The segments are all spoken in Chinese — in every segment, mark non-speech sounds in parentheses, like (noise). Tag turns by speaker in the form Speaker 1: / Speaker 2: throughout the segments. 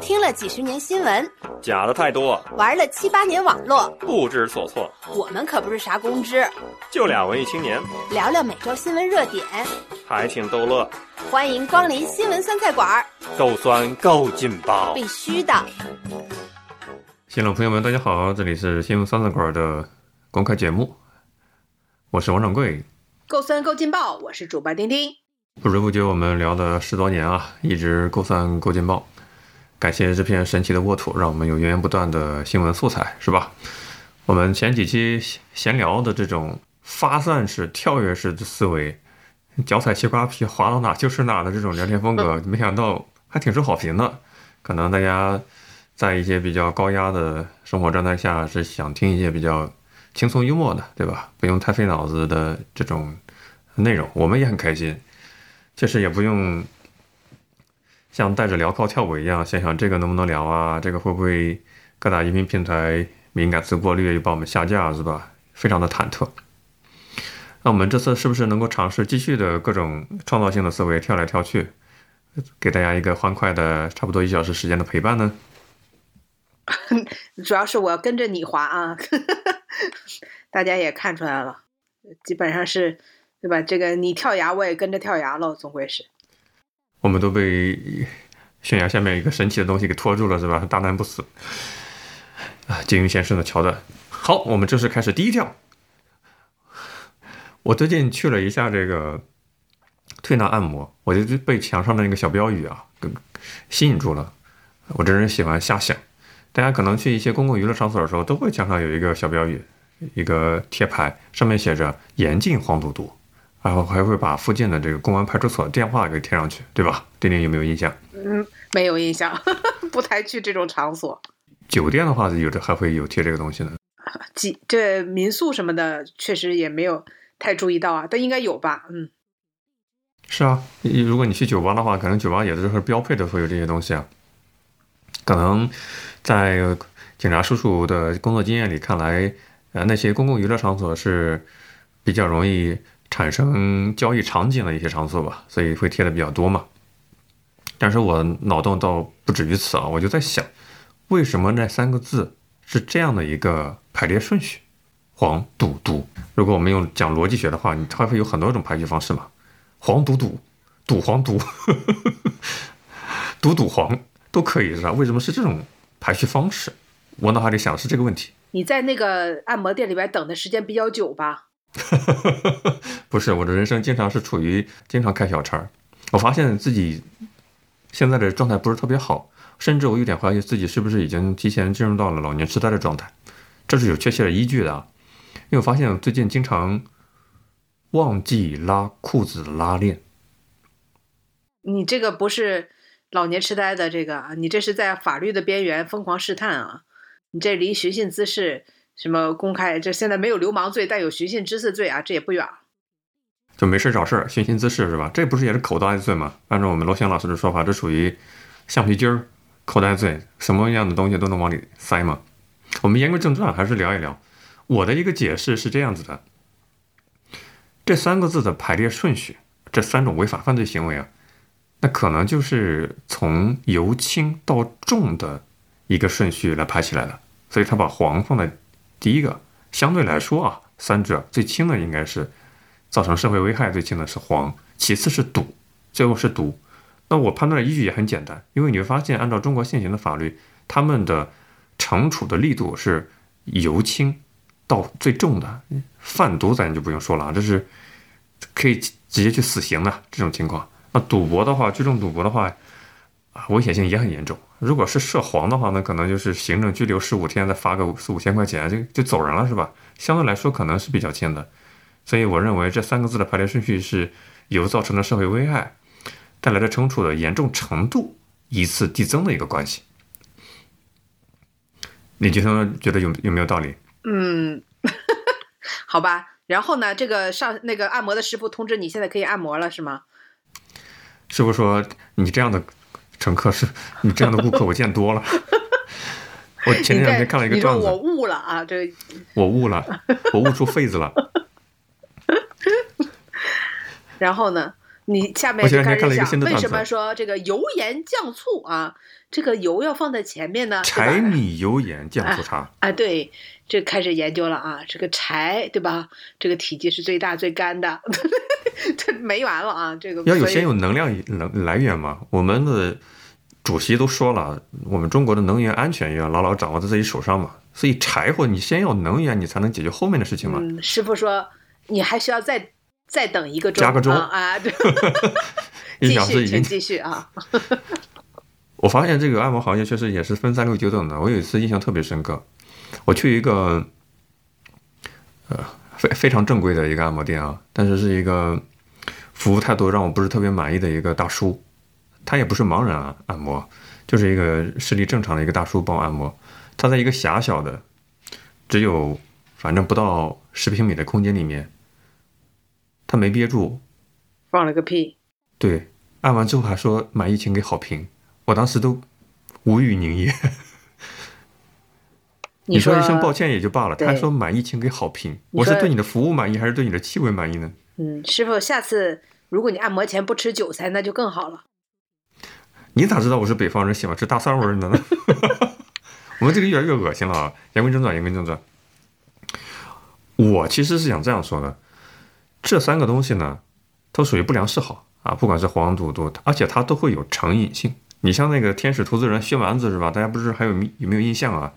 Speaker 1: 听了几十年新闻，
Speaker 2: 假的太多，
Speaker 1: 玩了七八年网络，
Speaker 2: 不知所措。
Speaker 1: 我们可不是啥公知，
Speaker 2: 就俩文艺青年，
Speaker 1: 聊聊每周新闻热点，
Speaker 2: 还挺逗乐。
Speaker 1: 欢迎光临新闻酸菜馆儿，
Speaker 2: 够酸够劲爆，
Speaker 1: 必须的。
Speaker 3: 新老朋友们，大家好，这里是新闻酸菜馆的公开节目，我是王掌柜。
Speaker 1: 够酸够劲爆，我是主播丁丁。
Speaker 3: 不知不觉，我们聊了十多年啊，一直够酸够劲爆。感谢这片神奇的沃土，让我们有源源不断的新闻素材，是吧？我们前几期闲聊的这种发散式、跳跃式的思维，脚踩西瓜皮，滑到哪就是哪的这种聊天风格，(laughs) 没想到还挺受好评的。可能大家在一些比较高压的生活状态下，是想听一些比较轻松幽默的，对吧？不用太费脑子的这种内容，我们也很开心。确实也不用像带着镣铐跳舞一样，想想这个能不能聊啊？这个会不会各大音频平台敏感词过滤，又把我们下架，是吧？非常的忐忑。那我们这次是不是能够尝试继续的各种创造性的思维，跳来跳去，给大家一个欢快的差不多一小时时间的陪伴呢？(laughs)
Speaker 4: 主要是我跟着你滑啊，(laughs) 大家也看出来了，基本上是。对吧？这个你跳崖，我也跟着跳崖了，总归是。
Speaker 3: 我们都被悬崖下面一个神奇的东西给拖住了，是吧？大难不死啊！金庸先生的桥段。好，我们正式开始第一跳。我最近去了一下这个推拿按摩，我就被墙上的那个小标语啊给吸引住了。我这人喜欢瞎想。大家可能去一些公共娱乐场所的时候，都会墙上有一个小标语，一个贴牌，上面写着“严禁黄赌毒”。然后还会把附近的这个公安派出所电话给贴上去，对吧？丁丁有没有印象？
Speaker 4: 嗯，没有印象，(laughs) 不太去这种场所。
Speaker 3: 酒店的话，有的还会有贴这个东西呢。
Speaker 4: 几这民宿什么的，确实也没有太注意到啊，但应该有吧？嗯，
Speaker 3: 是啊，如果你去酒吧的话，可能酒吧也是标配的会有这些东西啊。可能在警察叔叔的工作经验里看来，呃，那些公共娱乐场所是比较容易。产生交易场景的一些场所吧，所以会贴的比较多嘛。但是我脑洞倒不止于此啊，我就在想，为什么那三个字是这样的一个排列顺序？黄赌毒。如果我们用讲逻辑学的话，你它会有很多种排序方式嘛。黄赌赌，赌黄赌，(laughs) 赌赌黄都可以是吧？为什么是这种排序方式？我脑海里想的是这个问题。
Speaker 4: 你在那个按摩店里边等的时间比较久吧？
Speaker 3: 哈哈哈不是，我的人生经常是处于经常开小差。我发现自己现在的状态不是特别好，甚至我有点怀疑自己是不是已经提前进入到了老年痴呆的状态。这是有确切的依据的，因为我发现最近经常忘记拉裤子拉链。
Speaker 4: 你这个不是老年痴呆的这个啊，你这是在法律的边缘疯狂试探啊！你这离寻衅滋事。什么公开？这现在没有流氓罪，但有寻衅滋事罪啊，这也不远。
Speaker 3: 就没事找事儿，寻衅滋事是吧？这不是也是口袋罪吗？按照我们罗翔老师的说法，这属于橡皮筋儿口袋罪，什么样的东西都能往里塞吗？我们言归正传，还是聊一聊。我的一个解释是这样子的：这三个字的排列顺序，这三种违法犯罪行为啊，那可能就是从由轻到重的一个顺序来排起来的。所以他把黄放在。第一个相对来说啊，三者最轻的应该是造成社会危害最轻的是黄，其次是赌，最后是毒。那我判断的依据也很简单，因为你会发现，按照中国现行的法律，他们的惩处的力度是由轻到最重的。贩毒咱就不用说了啊，这是可以直接去死刑的这种情况。那赌博的话，聚众赌博的话。啊，危险性也很严重。如果是涉黄的话，那可能就是行政拘留十五天，再罚个四五千块钱，就就走人了，是吧？相对来说，可能是比较轻的。所以，我认为这三个字的排列顺序是由造成的社会危害带来的惩处的严重程度依次递增的一个关系。你觉得觉得有有没有道理？
Speaker 4: 嗯，(laughs) 好吧。然后呢，这个上那个按摩的师傅通知你现在可以按摩了，是吗？
Speaker 3: 师傅说你这样的。乘客是你这样的顾客，我见多了。(laughs) 我前两天看了一个段子，
Speaker 4: 我悟了啊，这
Speaker 3: 我悟了，我悟出痱子了。(laughs)
Speaker 4: 然后呢，你下面
Speaker 3: 我前
Speaker 4: 就开始
Speaker 3: 两天看了一个
Speaker 4: 想为什么说这个油盐酱醋啊，这个油要放在前面呢？
Speaker 3: 柴米油盐酱醋茶，
Speaker 4: 啊，对，这开始研究了啊，这个柴对吧？这个体积是最大最干的，(laughs) 这没完了啊！这个
Speaker 3: 要有先有能量能来源嘛。我们的主席都说了，我们中国的能源安全要牢牢掌握在自己手上嘛。所以柴火你先要能源，你才能解决后面的事情嘛。
Speaker 4: 嗯，师傅说你还需要再再等一个钟，
Speaker 3: 加个钟
Speaker 4: 啊啊，对，
Speaker 3: 一 (laughs)
Speaker 4: 继续，继续啊。(laughs)
Speaker 3: 我发现这个按摩行业确实也是分三六九等的。我有一次印象特别深刻，我去一个呃非非常正规的一个按摩店啊，但是是一个服务态度让我不是特别满意的一个大叔，他也不是盲人啊按摩，就是一个视力正常的一个大叔帮我按摩。他在一个狭小的只有反正不到十平米的空间里面，他没憋住，
Speaker 4: 放了个屁，
Speaker 3: 对，按完之后还说满意请给好评，我当时都无语凝噎。你
Speaker 4: 说
Speaker 3: 说一声抱，歉也就罢了，他还说满意请给好评，我是对你的服务满意还是对你的气味满意呢？
Speaker 4: 嗯，师傅，下次如果你按摩前不吃韭菜，那就更好了。
Speaker 3: 你咋知道我是北方人喜欢吃大蒜味儿的呢？(laughs) 我们这个越来越恶心了啊！言归正传，言归正传。我其实是想这样说的，这三个东西呢，都属于不良嗜好啊，不管是黄赌毒，而且它都会有成瘾性。你像那个天使投资人薛丸子是吧？大家不知还有有没有印象啊？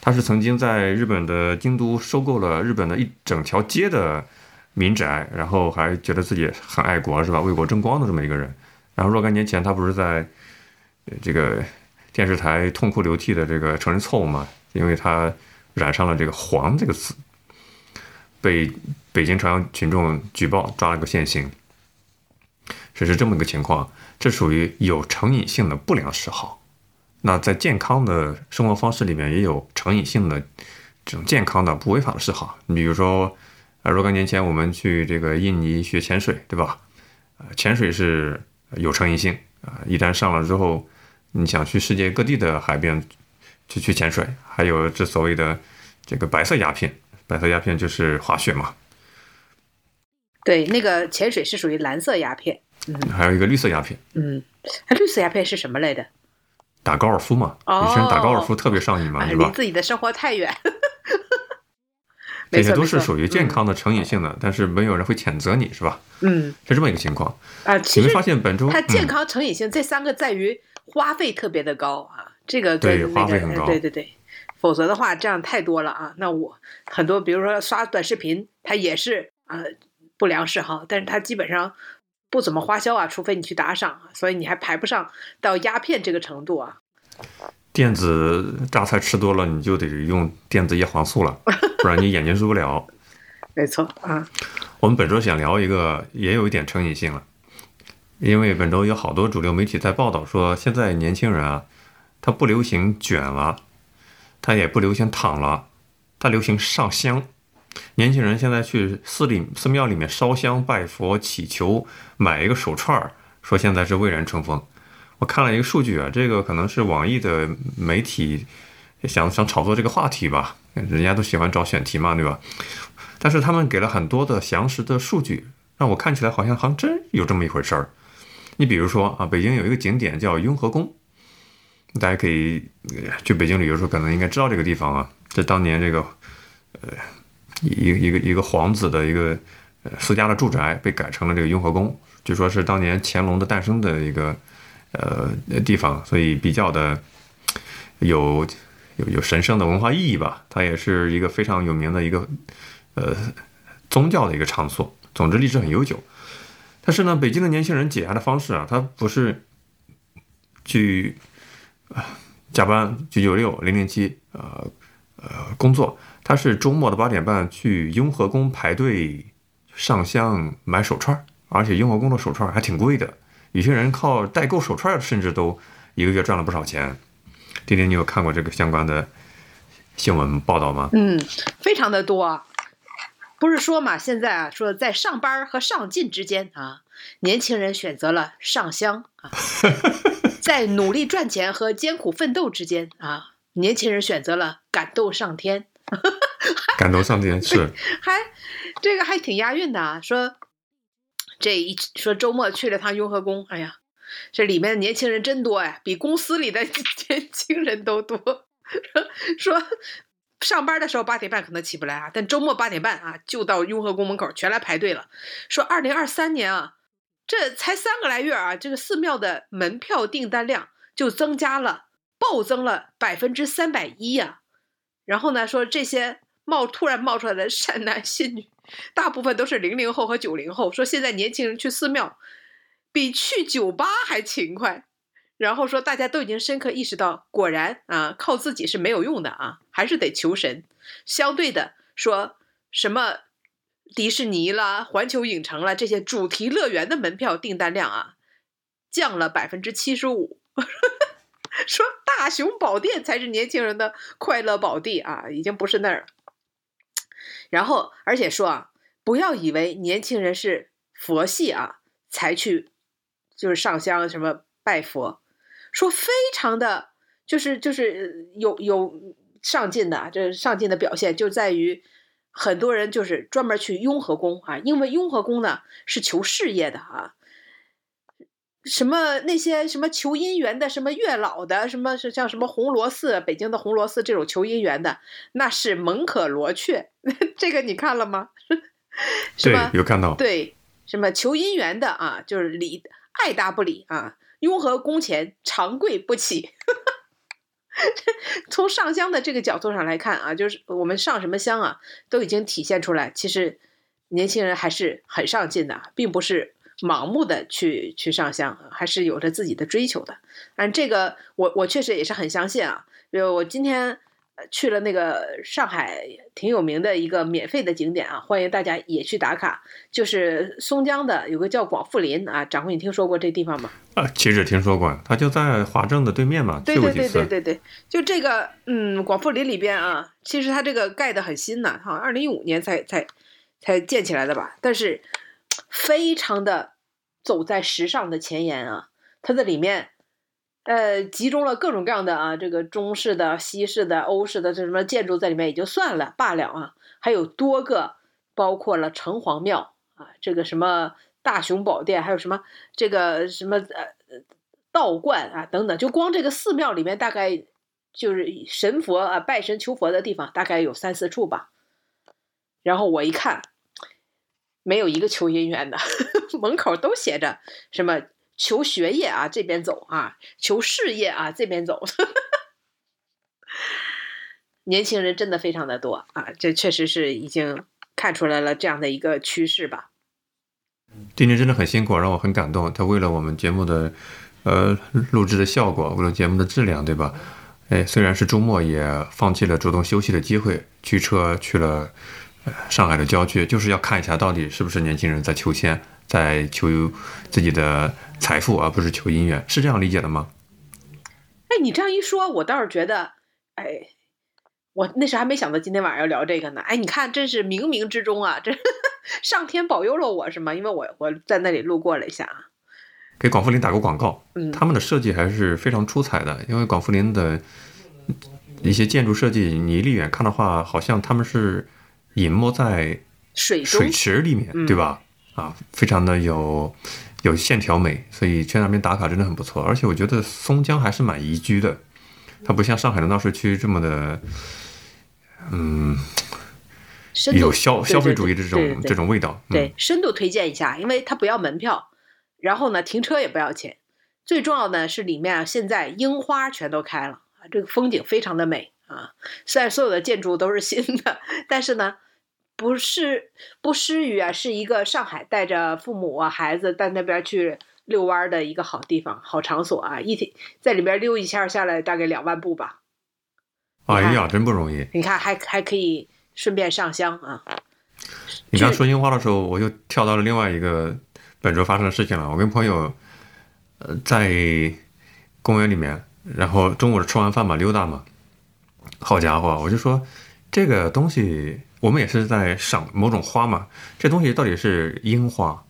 Speaker 3: 他是曾经在日本的京都收购了日本的一整条街的民宅，然后还觉得自己很爱国是吧？为国争光的这么一个人。然后若干年前，他不是在这个电视台痛哭流涕的这个承认错误嘛？因为他染上了这个“黄”这个词，被北京朝阳群众举报抓了个现行，这是这么个情况。这属于有成瘾性的不良嗜好。那在健康的生活方式里面，也有成瘾性的这种健康的不违法的嗜好。你比如说，呃，若干年前我们去这个印尼学潜水，对吧？呃，潜水是有成瘾性啊、一旦上了之后，你想去世界各地的海边去去潜水，还有这所谓的这个白色鸦片，白色鸦片就是滑雪嘛，
Speaker 4: 对，那个潜水是属于蓝色鸦片，
Speaker 3: 还有一个绿色鸦片，
Speaker 4: 嗯，它绿色鸦片是什么来的？
Speaker 3: 打高尔夫嘛，
Speaker 4: 哦
Speaker 3: 有些人打高尔夫特别上瘾嘛，
Speaker 4: 啊，
Speaker 3: 是吧？
Speaker 4: 离自己的生活太远。没 (laughs)
Speaker 3: 这些都是属于健康的成瘾性的，但是没有人会谴责你，是吧？
Speaker 4: 嗯
Speaker 3: 是这么一个情况。
Speaker 4: 啊，其实
Speaker 3: 你会发现本周
Speaker 4: 它健
Speaker 3: 嗯
Speaker 4: 康成瘾性这三个在于花费特别的高啊，这个
Speaker 3: 对
Speaker 4: 跟那个呃
Speaker 3: 花费很高
Speaker 4: 对对对，否则的话这样太多了啊。那我很多比如说刷短视频，它也是啊、不良嗜好，但是它基本上不怎么花销啊，除非你去打赏啊，所以你还排不上到鸦片这个程度啊。
Speaker 3: 电子榨菜吃多了，你就得用电子叶黄素了，不然你眼睛受不了。(laughs)
Speaker 4: 没错啊，
Speaker 3: 我们本周想聊一个也有一点成瘾性了，因为本周有好多主流媒体在报道说，现在年轻人啊，他不流行卷了，他也不流行躺了，他流行上香。年轻人现在去寺里寺庙里面烧香拜佛祈求，买一个手串儿，说现在是蔚然成风。我看了一个数据啊，这个可能是网易的媒体想想炒作这个话题吧，人家都喜欢找选题嘛，对吧？但是他们给了很多的详实的数据，让我看起来好像好像真有这么一回事儿。你比如说啊，北京有一个景点叫雍和宫，大家可以去北京旅游的时候可能应该知道这个地方啊。这当年这个呃一一个一个皇子的一个呃私家的住宅被改成了这个雍和宫，据说是当年乾隆的诞生的一个呃地方，所以比较的有有有神圣的文化意义吧。它也是一个非常有名的一个呃宗教的一个场所。总之历史很悠久。但是呢，北京的年轻人解压的方式啊，他不是去啊加班九九六零零七呃呃工作，他是周末的八点半去雍和宫排队上香买手串，而且雍和宫的手串还挺贵的。有些人靠代购手串，甚至都一个月赚了不少钱。丁丁，你有看过这个相关的新闻报道吗？
Speaker 4: 嗯，非常的多。不是说嘛，现在啊，说在上班和上进之间啊，年轻人选择了上香啊，(laughs) 在努力赚钱和艰苦奋斗之间啊，年轻人选择了感动上天，(laughs)
Speaker 3: 感动上天 (laughs) 是
Speaker 4: 还这个还挺押韵的啊。说这一说周末去了趟雍和宫，哎呀，这里面的年轻人真多呀，比公司里的年轻人都多。说上班的时候八点半可能起不来啊，但周末八点半啊就到雍和宫门口全来排队了。说二零二三年啊，这才三个来月啊，这个寺庙的门票订单量就增加了，暴增了百分之三百一呀。然后呢，说这些冒突然冒出来的善男信女，大部分都是零零后和九零后。说现在年轻人去寺庙，比去酒吧还勤快。然后说，大家都已经深刻意识到，果然啊，靠自己是没有用的啊，还是得求神。相对的，说什么迪士尼啦、环球影城啦这些主题乐园的门票订单量啊，降了百分之七十五。(laughs) 说大雄宝殿才是年轻人的快乐宝地啊，已经不是那儿了。然后，而且说啊，不要以为年轻人是佛系啊，才去就是上香什么拜佛。说非常的，就是就是有有上进的，这上进的表现就在于很多人就是专门去雍和宫啊，因为雍和宫呢是求事业的啊，什么那些什么求姻缘的，什么月老的，什么是像什么红螺寺，北京的红螺寺这种求姻缘的，那是门可罗雀，(laughs) 这个你看了吗？(laughs)
Speaker 3: 对，有看到。
Speaker 4: 对，什么求姻缘的啊，就是理爱答不理啊。雍和宫前长跪不起，从上香的这个角度上来看啊，就是我们上什么香啊，都已经体现出来。其实年轻人还是很上进的，并不是盲目的去去上香，还是有着自己的追求的。但这个我我确实也是很相信啊，就我今天。去了那个上海挺有名的一个免费的景点啊，欢迎大家也去打卡。就是松江的有个叫广富林啊，掌柜，你听说过这地方吗？
Speaker 3: 啊，其实听说过，它就在华政的对面嘛。
Speaker 4: 对对对对对对，就这个嗯，广富林里边啊，其实它这个盖的很新呢，哈，二零一五年才才才建起来的吧，但是非常的走在时尚的前沿啊，它的里面。呃，集中了各种各样的啊，这个中式的、西式的、欧式的这什么建筑在里面也就算了罢了啊，还有多个，包括了城隍庙啊，这个什么大雄宝殿，还有什么这个什么呃道观啊等等，就光这个寺庙里面大概就是神佛啊拜神求佛的地方大概有三四处吧。然后我一看，没有一个求姻缘的，(laughs) 门口都写着什么。求学业啊，这边走啊；求事业啊，这边走。(laughs) 年轻人真的非常的多啊，这确实是已经看出来了这样的一个趋势吧。
Speaker 3: 丁丁真的很辛苦，让我很感动。他为了我们节目的呃录制的效果，为了节目的质量，对吧？哎，虽然是周末，也放弃了主动休息的机会，驱车去了上海的郊区，就是要看一下到底是不是年轻人在求签。在求自己的财富，而不是求姻缘，是这样理解的吗？
Speaker 4: 哎，你这样一说，我倒是觉得，哎，我那时还没想到今天晚上要聊这个呢。哎，你看，真是冥冥之中啊，这 (laughs) 上天保佑了我，是吗？因为我我在那里路过了一下啊。
Speaker 3: 给广富林打个广告，
Speaker 4: 嗯，
Speaker 3: 他们的设计还是非常出彩的。因为广富林的一些建筑设计，你离远看的话，好像他们是隐没在
Speaker 4: 水
Speaker 3: 水池里面，对吧？啊，非常的有有线条美，所以去那边打卡真的很不错。而且我觉得松江还是蛮宜居的，它不像上海的闹市区这么的，嗯，有消消费主义的这种这种味道。
Speaker 4: 对，深度推荐一下，因为它不要门票，然后呢停车也不要钱，最重要的是里面啊现在樱花全都开了啊，这个风景非常的美啊。虽然所有的建筑都是新的，但是呢。不是不失于啊，是一个上海带着父母啊孩子到那边去遛弯的一个好地方、好场所啊！一天在里边溜一下下来，大概两万步吧。
Speaker 3: 哎呀，真不容易！
Speaker 4: 你看，还还可以顺便上香啊。
Speaker 3: 你刚说樱花的时候，我就跳到了另外一个本周发生的事情了。我跟朋友呃在公园里面，然后中午吃完饭嘛，溜达嘛。好家伙，我就说这个东西。我们也是在赏某种花嘛，这东西到底是樱花，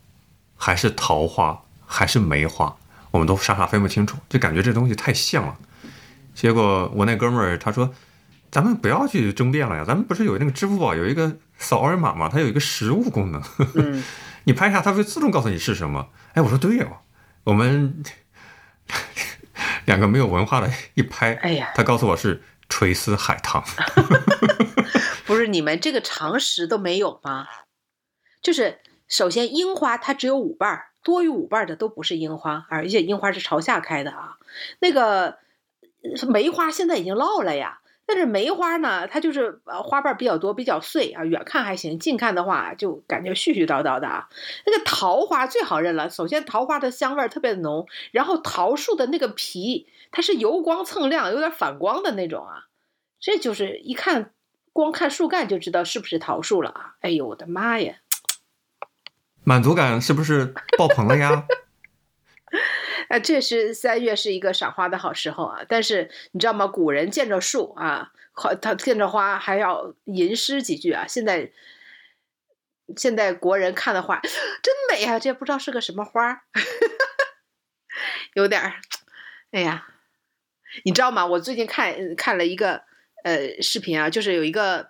Speaker 3: 还是桃花，还是梅花，我们都傻傻分不清楚，就感觉这东西太像了。结果我那哥们儿他说，咱们不要去争辩了呀，咱们不是有那个支付宝有一个扫二维码吗？它有一个实物功能，
Speaker 4: 嗯，(laughs)
Speaker 3: 你拍一下，它会自动告诉你是什么。哎，我说对哦，我们两个没有文化的一拍，
Speaker 4: 哎呀，
Speaker 3: 他告诉我是垂丝海棠。(laughs) (laughs)
Speaker 4: 不是你们这个常识都没有吗？就是首先樱花它只有五瓣儿，多于五瓣儿的都不是樱花，而且樱花是朝下开的啊。那个梅花现在已经落了呀，但是梅花呢，它就是花瓣比较多，比较碎啊，远看还行，近看的话就感觉絮絮叨叨的啊。那个桃花最好认了，首先桃花的香味特别浓，然后桃树的那个皮它是油光蹭亮，有点反光的那种啊，这就是一看光看树干就知道是不是桃树了啊！哎呦我的妈呀！
Speaker 3: 满足感是不是爆棚了呀？(laughs)
Speaker 4: 啊，这是三月是一个赏花的好时候啊，但是你知道吗？古人见着树啊，好，他见着花还要吟诗几句啊。现在，现在国人看的话真美啊，这不知道是个什么花儿，(laughs) 有点儿，哎呀，你知道吗？我最近看看了一个呃视频啊，就是有一个。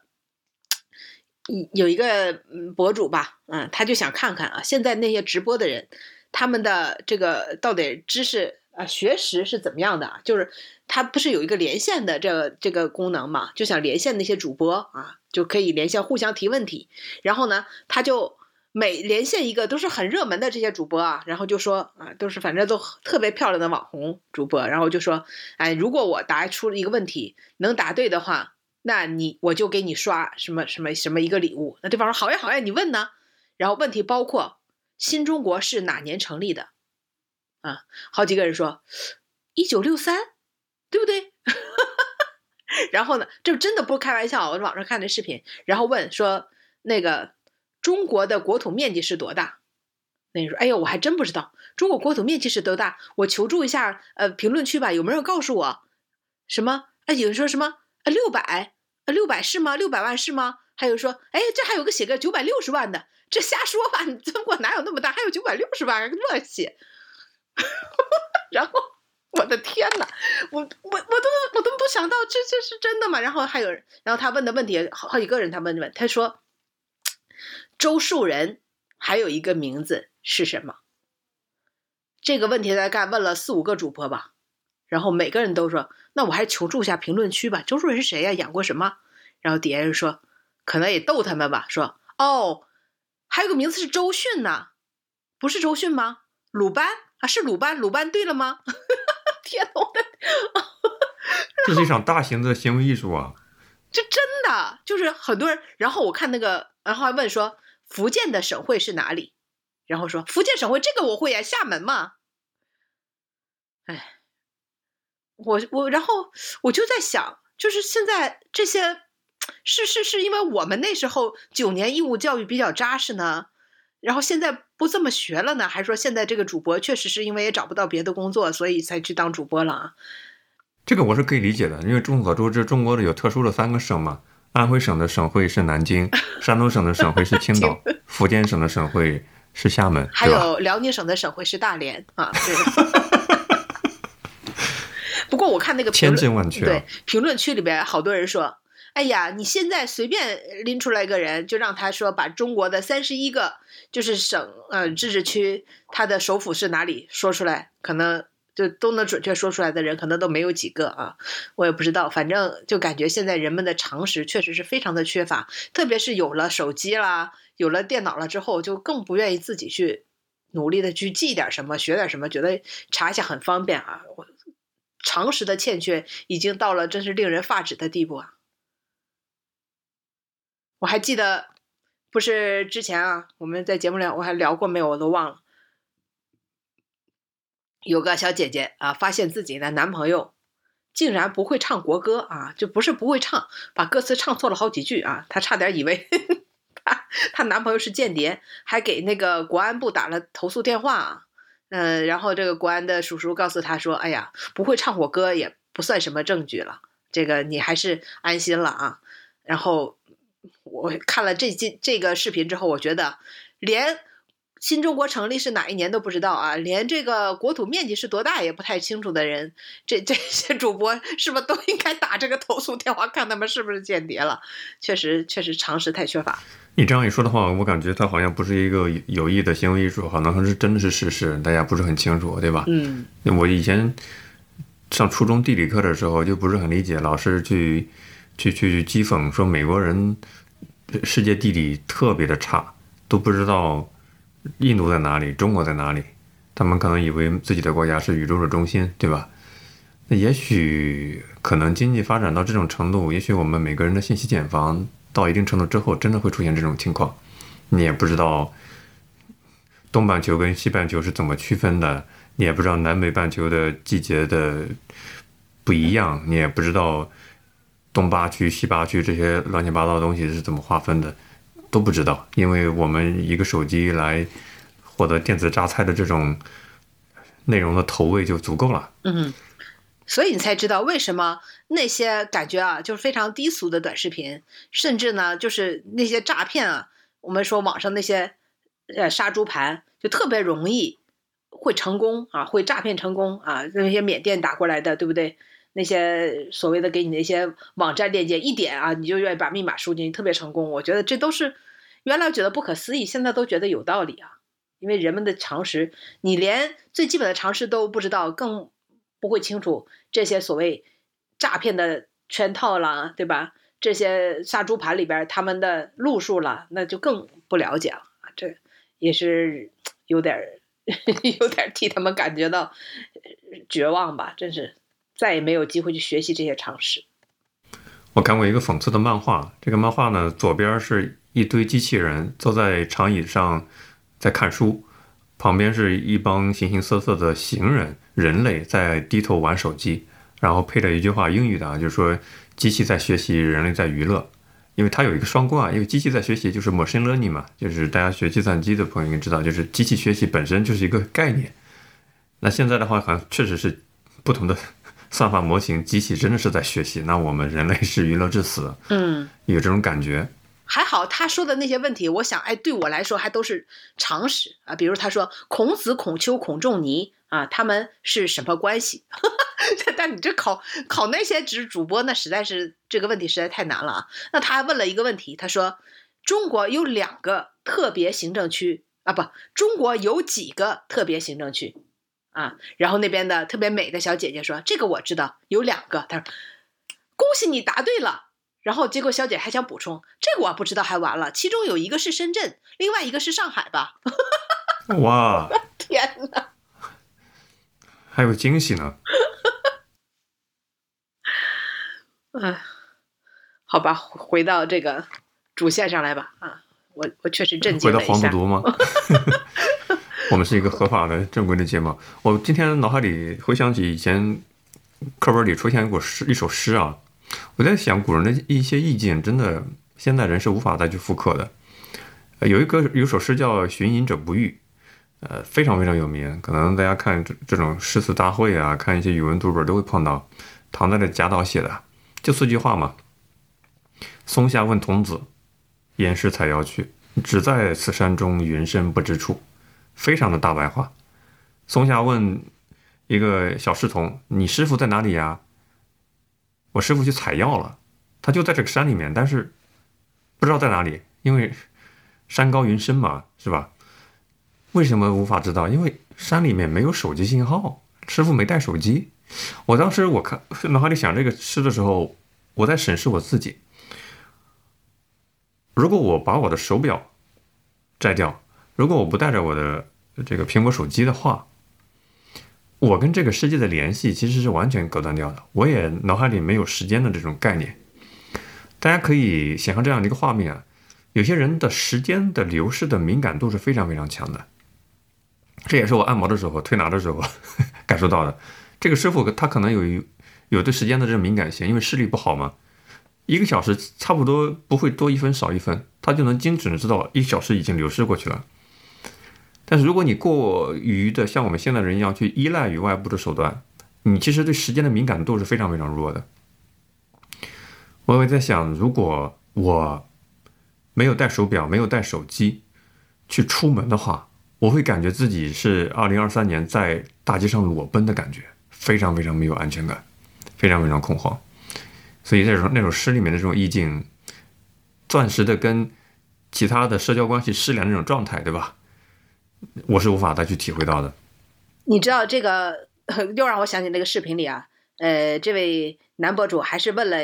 Speaker 4: 有一个嗯博主吧，嗯，他就想看看啊，现在那些直播的人，他们的这个到底知识啊学识是怎么样的？就是他不是有一个连线的这个这个功能嘛，就想连线那些主播啊，就可以连线互相提问题。然后呢，他就每连线一个都是很热门的这些主播啊，然后就说啊，都是反正都特别漂亮的网红主播，然后就说，哎，如果我答出了一个问题能答对的话。那你我就给你刷什么什么什么一个礼物。那对方说好呀好呀，你问呢？然后问题包括新中国是哪年成立的？啊，好几个人说一九六三，对不对？(laughs) 然后呢，这真的不开玩笑，我网上看的视频，然后问说那个中国的国土面积是多大？那人说哎呦，我还真不知道中国国土面积是多大，我求助一下呃评论区吧，有没有人告诉我什么？啊，有人说什么啊六百？六百是吗？六百万是吗？还有说，哎，这还有个写个九百六十万的，这瞎说吧？你中国哪有那么大？还有九百六十万乱写。(laughs) 然后我的天哪，我我我都我都不想到这这是真的吗？然后还有，然后他问的问题好好几个人，他问问他说，周树人还有一个名字是什么？这个问题大概问了四五个主播吧。然后每个人都说：“那我还是求助一下评论区吧。”周树人是谁呀？演过什么？然后底下人说：“可能也逗他们吧。”说：“哦，还有个名字是周迅呢，不是周迅吗？鲁班啊，是鲁班。鲁班对了吗？” (laughs) 天呐，我的，(laughs)
Speaker 3: 这是一场大型的行为艺术啊！
Speaker 4: 这真的就是很多人。然后我看那个，然后还问说：“福建的省会是哪里？”然后说：“福建省会这个我会呀，厦门嘛。”哎。我我然后我就在想，就是现在这些是是是因为我们那时候九年义务教育比较扎实呢，然后现在不这么学了呢，还是说现在这个主播确实是因为也找不到别的工作，所以才去当主播了啊？
Speaker 3: 这个我是可以理解的，因为众所周知，中国的有特殊的三个省嘛，安徽省的省会是南京，(laughs) 山东省的省会是青岛，福建省的省会是厦门，
Speaker 4: 还有辽宁省的省会是大连啊。对。(laughs) 不过我看那个评论，对评论区里边好多人说：“哎呀，你现在随便拎出来一个人，就让他说把中国的三十一个就是省呃自治区，它的首府是哪里说出来，可能就都能准确说出来的人，可能都没有几个啊。我也不知道，反正就感觉现在人们的常识确实是非常的缺乏，特别是有了手机啦，有了电脑了之后，就更不愿意自己去努力的去记点什么，学点什么，觉得查一下很方便啊。我。常识的欠缺已经到了真是令人发指的地步啊！我还记得，不是之前啊，我们在节目里我还聊过没有？我都忘了。有个小姐姐啊，发现自己的男朋友竟然不会唱国歌啊，就不是不会唱，把歌词唱错了好几句啊，她差点以为 (laughs) 她她男朋友是间谍，还给那个国安部打了投诉电话啊。嗯，然后这个国安的叔叔告诉她说：“哎呀，不会唱国歌也不算什么证据了，这个你还是安心了啊。”然后我看了这这这个视频之后，我觉得连新中国成立是哪一年都不知道啊，连这个国土面积是多大也不太清楚的人，这这些主播是不是都应该打这个投诉电话，看他们是不是间谍了？确实，确实常识太缺乏。
Speaker 3: 你这样一说的话，我感觉他好像不是一个有意的行为艺术，可能是真的是事实，大家不是很清楚，对吧？
Speaker 4: 嗯
Speaker 3: 我以前上初中地理课的时候就不是很理解，老师去去去讥讽说美国人世界地理特别的差，都不知道印度在哪里，中国在哪里，他们可能以为自己的国家是宇宙的中心，对吧？那也许可能经济发展到这种程度，也许我们每个人的信息茧房到一定程度之后，真的会出现这种情况，你也不知道东半球跟西半球是怎么区分的，你也不知道南北半球的季节的不一样，你也不知道东八区、西八区这些乱七八糟的东西是怎么划分的，都不知道，因为我们一个手机来获得电子榨菜的这种内容的投喂就足够了。
Speaker 4: 嗯，所以你才知道为什么那些感觉啊，就是非常低俗的短视频，甚至呢，就是那些诈骗啊，我们说网上那些呃杀猪盘，就特别容易会成功啊，会诈骗成功啊，那些缅甸打过来的，对不对？那些所谓的给你那些网站链接一点啊，你就愿意把密码输进去，特别成功。我觉得这都是原来觉得不可思议，现在都觉得有道理啊。因为人们的常识，你连最基本的常识都不知道，更不会清楚这些所谓诈骗的圈套啦，对吧？这些杀猪盘里边他们的路数了，那就更不了解了。这也是有点 (laughs) 有点替他们感觉到绝望吧，真是再也没有机会去学习这些常识。
Speaker 3: 我看过一个讽刺的漫画，这个漫画呢，左边是一堆机器人坐在长椅上在看书，旁边是一帮形形色色的行人人类在低头玩手机，然后配着一句话英语的啊，就是说机器在学习，人类在娱乐。因为它有一个双关啊，因为机器在学习就是 machine learning 嘛，就是大家学计算机的朋友应该知道，就是机器学习本身就是一个概念。那现在的话，好像确实是不同的算法模型，机器真的是在学习，那我们人类是娱乐至死。
Speaker 4: 嗯，
Speaker 3: 有这种感觉。
Speaker 4: 还好他说的那些问题，我想，哎，对我来说还都是常识啊。比如他说孔子、孔丘、孔仲尼啊，他们是什么关系？(laughs) 但你这考考那些只主播，那实在是这个问题实在太难了啊。那他还问了一个问题，他说中国有两个特别行政区啊，不，中国有几个特别行政区啊？然后那边的特别美的小姐姐说，这个我知道，有两个。她说恭喜你答对了。然后结果小姐还想补充，这个我不知道还完了，其中有一个是深圳，另外一个是上海吧？
Speaker 3: 哇，(laughs)
Speaker 4: 天哪！(laughs)
Speaker 3: 还有惊喜呢！
Speaker 4: 哎，好吧，回到这个主线上来吧。啊，我我确实震惊
Speaker 3: 回到
Speaker 4: 了一下。
Speaker 3: 黄赌毒吗？(laughs) 我们是一个合法的正规的节目。我今天脑海里回想起以前课本里出现过诗一首诗啊，我在想古人的一些意境，真的现代人是无法再去复刻的。有一个有首诗叫《寻隐者不遇》，呃，非常非常有名，可能大家看这这种诗词大会啊，看一些语文读本都会碰到。唐代的贾岛写的，就四句话嘛：“松下问童子，言师采药去，只在此山中，云深不知处。”非常的大白话。松下问一个小侍童：“你师傅在哪里呀？”我师傅去采药了，他就在这个山里面，但是不知道在哪里，因为山高云深嘛，是吧？为什么无法知道？因为山里面没有手机信号，师傅没带手机。我当时我看脑海里想这个诗的时候，我在审视我自己。如果我把我的手表摘掉，如果我不带着我的这个苹果手机的话，我跟这个世界的联系其实是完全隔断掉的。我也脑海里没有时间的这种概念。大家可以想象这样的一个画面啊，有些人的时间的流逝的敏感度是非常非常强的。这也是我按摩的时候、推拿的时候 (laughs) 感受到的。这个师傅他可能有有对时间的这种敏感性，因为视力不好嘛，一个小时差不多不会多一分少一分，他就能精准的知道一小时已经流逝过去了。但是如果你过于的像我们现在人一样去依赖于外部的手段，你其实对时间的敏感度是非常非常弱的。我也在想，如果我没有带手表，没有带手机去出门的话，我会感觉自己是二零二三年在大街上裸奔的感觉，非常非常没有安全感，非常非常恐慌。所以那种那首诗里面的这种意境，暂时的跟其他的社交关系失联那种状态，对吧？我是无法再去体会到的。
Speaker 4: 你知道这个 (laughs) 又让我想起那个视频里啊，呃，这位男博主还是问了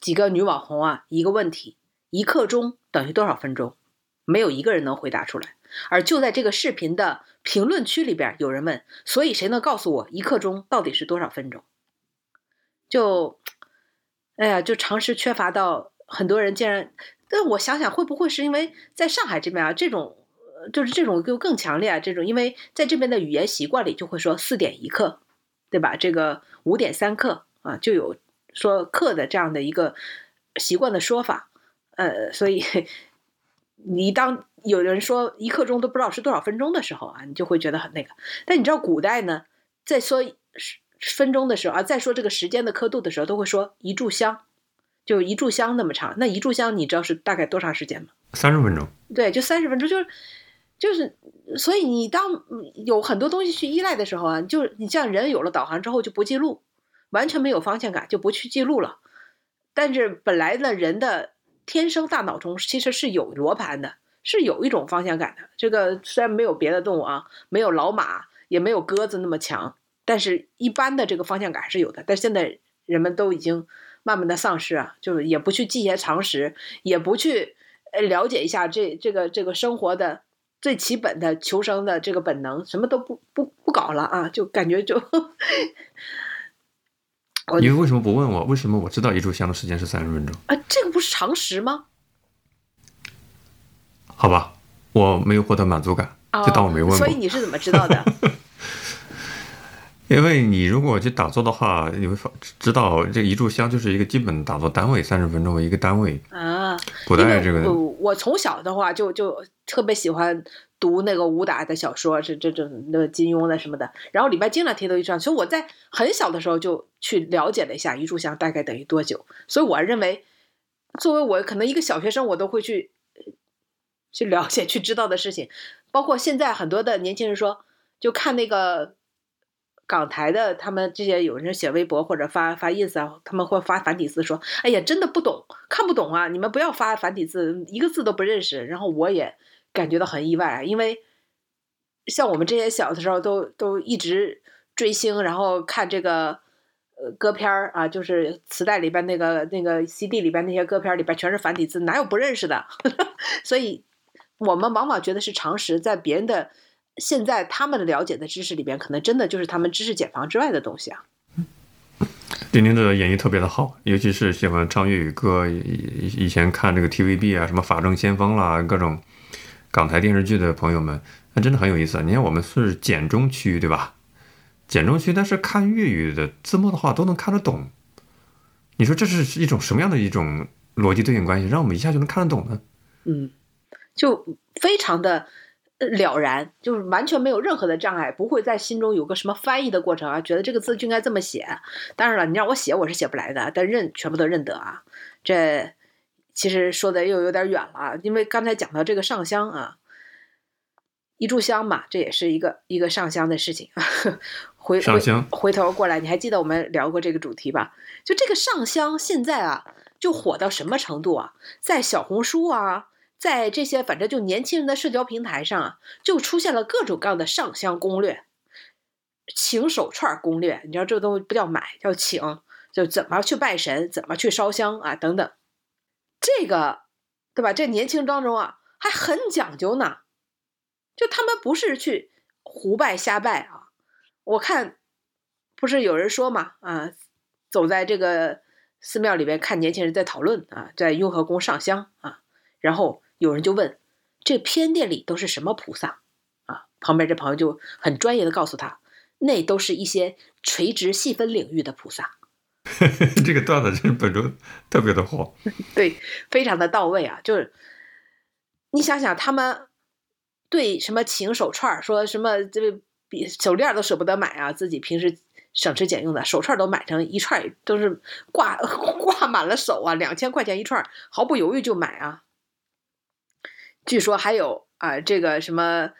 Speaker 4: 几个女网红啊一个问题：一刻钟等于多少分钟？没有一个人能回答出来。而就在这个视频的评论区里边，有人问：所以谁能告诉我一刻钟到底是多少分钟？就，哎呀，就常识缺乏到很多人竟然。但我想想，会不会是因为在上海这边啊，这种就是这种就更强烈啊？这种因为在这边的语言习惯里就会说四点一刻，对吧？这个五点三刻啊，就有说刻的这样的一个习惯的说法。呃，所以你当有人说一刻钟都不知道是多少分钟的时候啊，你就会觉得很那个。但你知道古代呢，在说分钟的时候啊，再说这个时间的刻度的时候，都会说一炷香。就一炷香那么长，那一炷香你知道是大概多长时间吗？
Speaker 3: 三十分钟。
Speaker 4: 对，就三十分钟，就是就是，所以你当有很多东西去依赖的时候啊，就你像人有了导航之后就不记录，完全没有方向感，就不去记录了。但是本来呢人的天生大脑中其实是有罗盘的，是有一种方向感的。这个虽然没有别的动物啊，没有老马，也没有鸽子那么强，但是一般的这个方向感还是有的。但现在人们都已经。慢慢的丧失啊，就是也不去记一些常识，也不去呃了解一下这这个这个生活的最基本的求生的这个本能，什么都不不不搞了啊，就感觉就。(laughs)
Speaker 3: 你为什么不问我？为什么我知道一炷香的时间是三十分钟？
Speaker 4: 啊，这个不是常识吗？
Speaker 3: 好吧，我没有获得满足感，就当我没问过。
Speaker 4: 所以你是怎么知道的？(laughs)
Speaker 3: 因为你如果去打坐的话，你会知道这一炷香就是一个基本打坐单位，三十分钟为一个单位
Speaker 4: 啊。
Speaker 3: 古代这个，
Speaker 4: 我从小的话就就特别喜欢读那个武打的小说，是这种那金庸的什么的，然后里边经常提到一张，所以我在很小的时候就去了解了一下一炷香大概等于多久。所以我认为，作为我可能一个小学生，我都会去去了解、去知道的事情，包括现在很多的年轻人说，就看那个。港台的他们这些有人写微博或者发发 ins 啊，他们会发繁体字说：“哎呀，真的不懂，看不懂啊！你们不要发繁体字，一个字都不认识。”然后我也感觉到很意外，因为像我们这些小的时候都都一直追星，然后看这个呃歌片儿啊，就是磁带里边那个那个 cd 里边那些歌片里边全是繁体字，哪有不认识的？(laughs) 所以我们往往觉得是常识，在别人的。现在他们的了解的知识里边，可能真的就是他们知识茧房之外的东西啊。
Speaker 3: 丁丁的演绎特别的好，尤其是喜欢唱粤语歌，以以前看这个 TVB 啊，什么《法证先锋》啦，各种港台电视剧的朋友们，那真的很有意思。你看，我们是简中区，对吧？简中区，但是看粤语的字幕的话，都能看得懂。你说这是一种什么样的一种逻辑对应关系，让我们一下就能看得懂呢？
Speaker 4: 嗯，就非常的。了然，就是完全没有任何的障碍，不会在心中有个什么翻译的过程啊，觉得这个字就应该这么写。当然了，你让我写，我是写不来的，但认全部都认得啊。这其实说的又有点远了，因为刚才讲到这个上香啊，一炷香嘛，这也是一个一个上香的事情。(laughs) 回
Speaker 3: 上香，
Speaker 4: 回头过来，你还记得我们聊过这个主题吧？就这个上香，现在啊，就火到什么程度啊？在小红书啊。在这些反正就年轻人的社交平台上啊，就出现了各种各样的上香攻略、请手串攻略。你知道这个东西不叫买，叫请，就怎么去拜神，怎么去烧香啊，等等。这个，对吧？这年轻人当中啊，还很讲究呢。就他们不是去胡拜瞎拜啊。我看，不是有人说嘛啊，走在这个寺庙里边看年轻人在讨论啊，在雍和宫上香啊，然后。有人就问：“这偏殿里都是什么菩萨？”啊，旁边这朋友就很专业的告诉他：“那都是一些垂直细分领域的菩萨。(laughs) ”
Speaker 3: 这个段子真是本周特别的火，(laughs)
Speaker 4: 对，非常的到位啊！就是你想想，他们对什么情手串，说什么这个比手链都舍不得买啊，自己平时省吃俭用的手串都买成一串，都是挂 (laughs) 挂满了手啊，两千块钱一串，毫不犹豫就买啊。据说还有啊，这个什么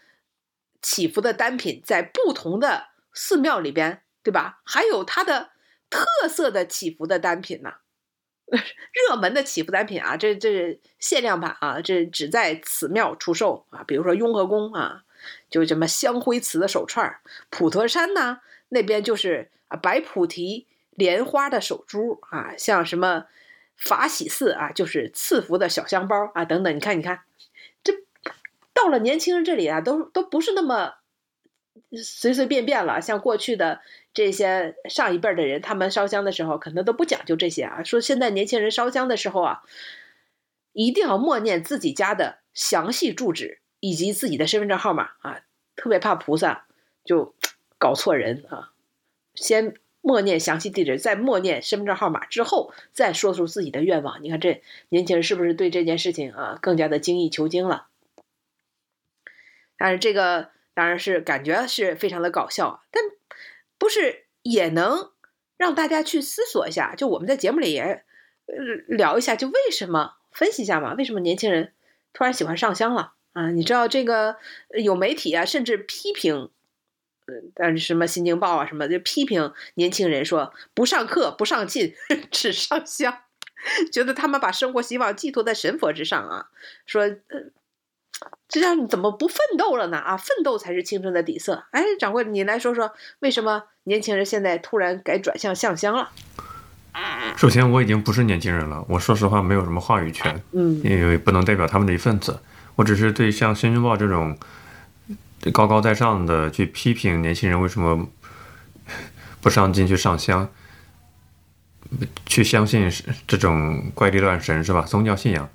Speaker 4: 祈福的单品在不同的寺庙里边，对吧？还有它的特色的祈福的单品呢，(laughs) 热门的祈福单品啊，这这是限量版啊，这只在此庙出售啊。比如说雍和宫啊，就什么香灰瓷的手串；普陀山呢，那边就是啊白菩提莲花的手珠啊，像什么法喜寺啊，就是赐福的小香包啊，等等。你看，你看，到了年轻人这里啊，都都不是那么随随便便了。像过去的这些上一辈的人，他们烧香的时候可能都不讲究这些啊。说现在年轻人烧香的时候啊，一定要默念自己家的详细住址以及自己的身份证号码啊，特别怕菩萨就搞错人啊。先默念详细地址，再默念身份证号码之后，再说出自己的愿望。你看这年轻人是不是对这件事情啊更加的精益求精了？但是这个当然是感觉是非常的搞笑啊，但不是也能让大家去思索一下？就我们在节目里也聊一下，就为什么分析一下嘛？为什么年轻人突然喜欢上香了啊？你知道这个有媒体啊，甚至批评。但是什么《新京报》啊什么就批评年轻人说不上课不上进 (laughs) 只上香，(laughs) 觉得他们把生活希望寄托在神佛之上啊，说这样你怎么不奋斗了呢？啊，奋斗才是青春的底色。哎，掌柜，你来说说为什么年轻人现在突然改转向上香了？
Speaker 3: 首先，我已经不是年轻人了，我说实话没有什么话语权，
Speaker 4: 嗯
Speaker 3: 因为不能代表他们的一份子。我只是对像《新京报》这种高高在上的去批评年轻人为什么不上进去上香，去相信这种怪力乱神是吧？宗教信仰，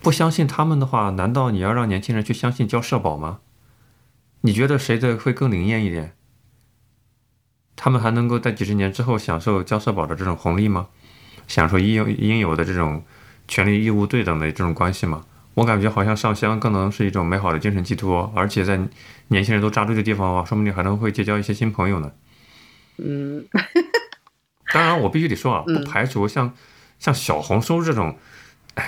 Speaker 3: 不相信他们的话，难道你要让年轻人去相信交社保吗？你觉得谁的会更灵验一点？他们还能够在几十年之后享受交社保的这种红利吗？享受应有应有的这种权利义务对等的这种关系吗？我感觉好像上香更能是一种美好的精神寄托，而且在年轻人都扎堆的地方的话，说不定还能会结交一些新朋友呢。
Speaker 4: 嗯 (laughs)
Speaker 3: 当然，我必须得说啊，不
Speaker 4: 嗯
Speaker 3: 排除像像小红书这种哎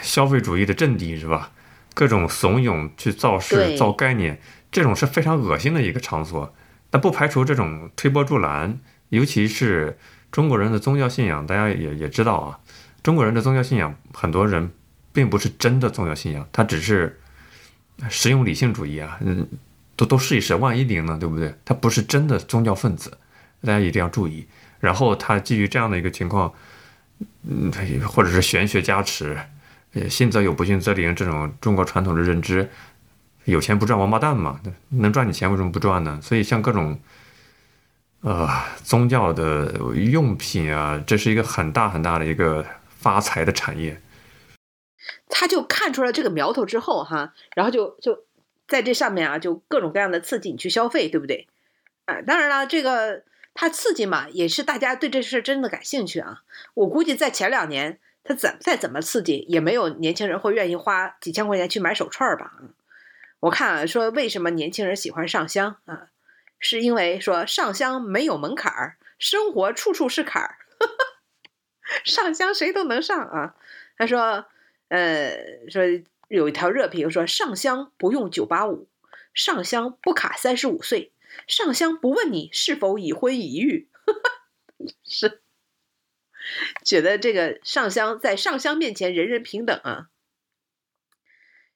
Speaker 3: 消费主义的阵地是吧？各种怂恿去造势、造概念，这种是非常恶心的一个场所。但不排除这种推波助澜，尤其是中国人的宗教信仰，大家也也知道啊，中国人的宗教信仰，很多人并不是真的宗教信仰，他只是实用理性主义啊，嗯，都都试一试，万一灵呢，对不对？他不是真的宗教分子，大家一定要注意。然后他基于这样的一个情况，嗯，或者是玄学加持，呃，信则有，不信则灵，这种中国传统的认知，有钱不赚王八蛋嘛，能赚你钱为什么不赚呢？所以像各种，呃，宗教的用品啊，这是一个很大很大的一个发财的产业。
Speaker 4: 他就看出了这个苗头之后哈，然后就就在这上面啊，就各种各样的刺激你去消费，对不对？啊，当然了，这个它刺激嘛，也是大家对这事真的感兴趣啊。我估计在前两年，他怎再怎么刺激，也没有年轻人会愿意花几千块钱去买手串儿吧？我看啊，说为什么年轻人喜欢上香啊，是因为说上香没有门槛儿，生活处处是坎儿，(laughs) 上香谁都能上啊。他说。呃，说有一条热评说上香不用九八五，上香不卡三十五岁，上香不问你是否已婚已育，(laughs) 是觉得这个上香在上香面前人人平等啊。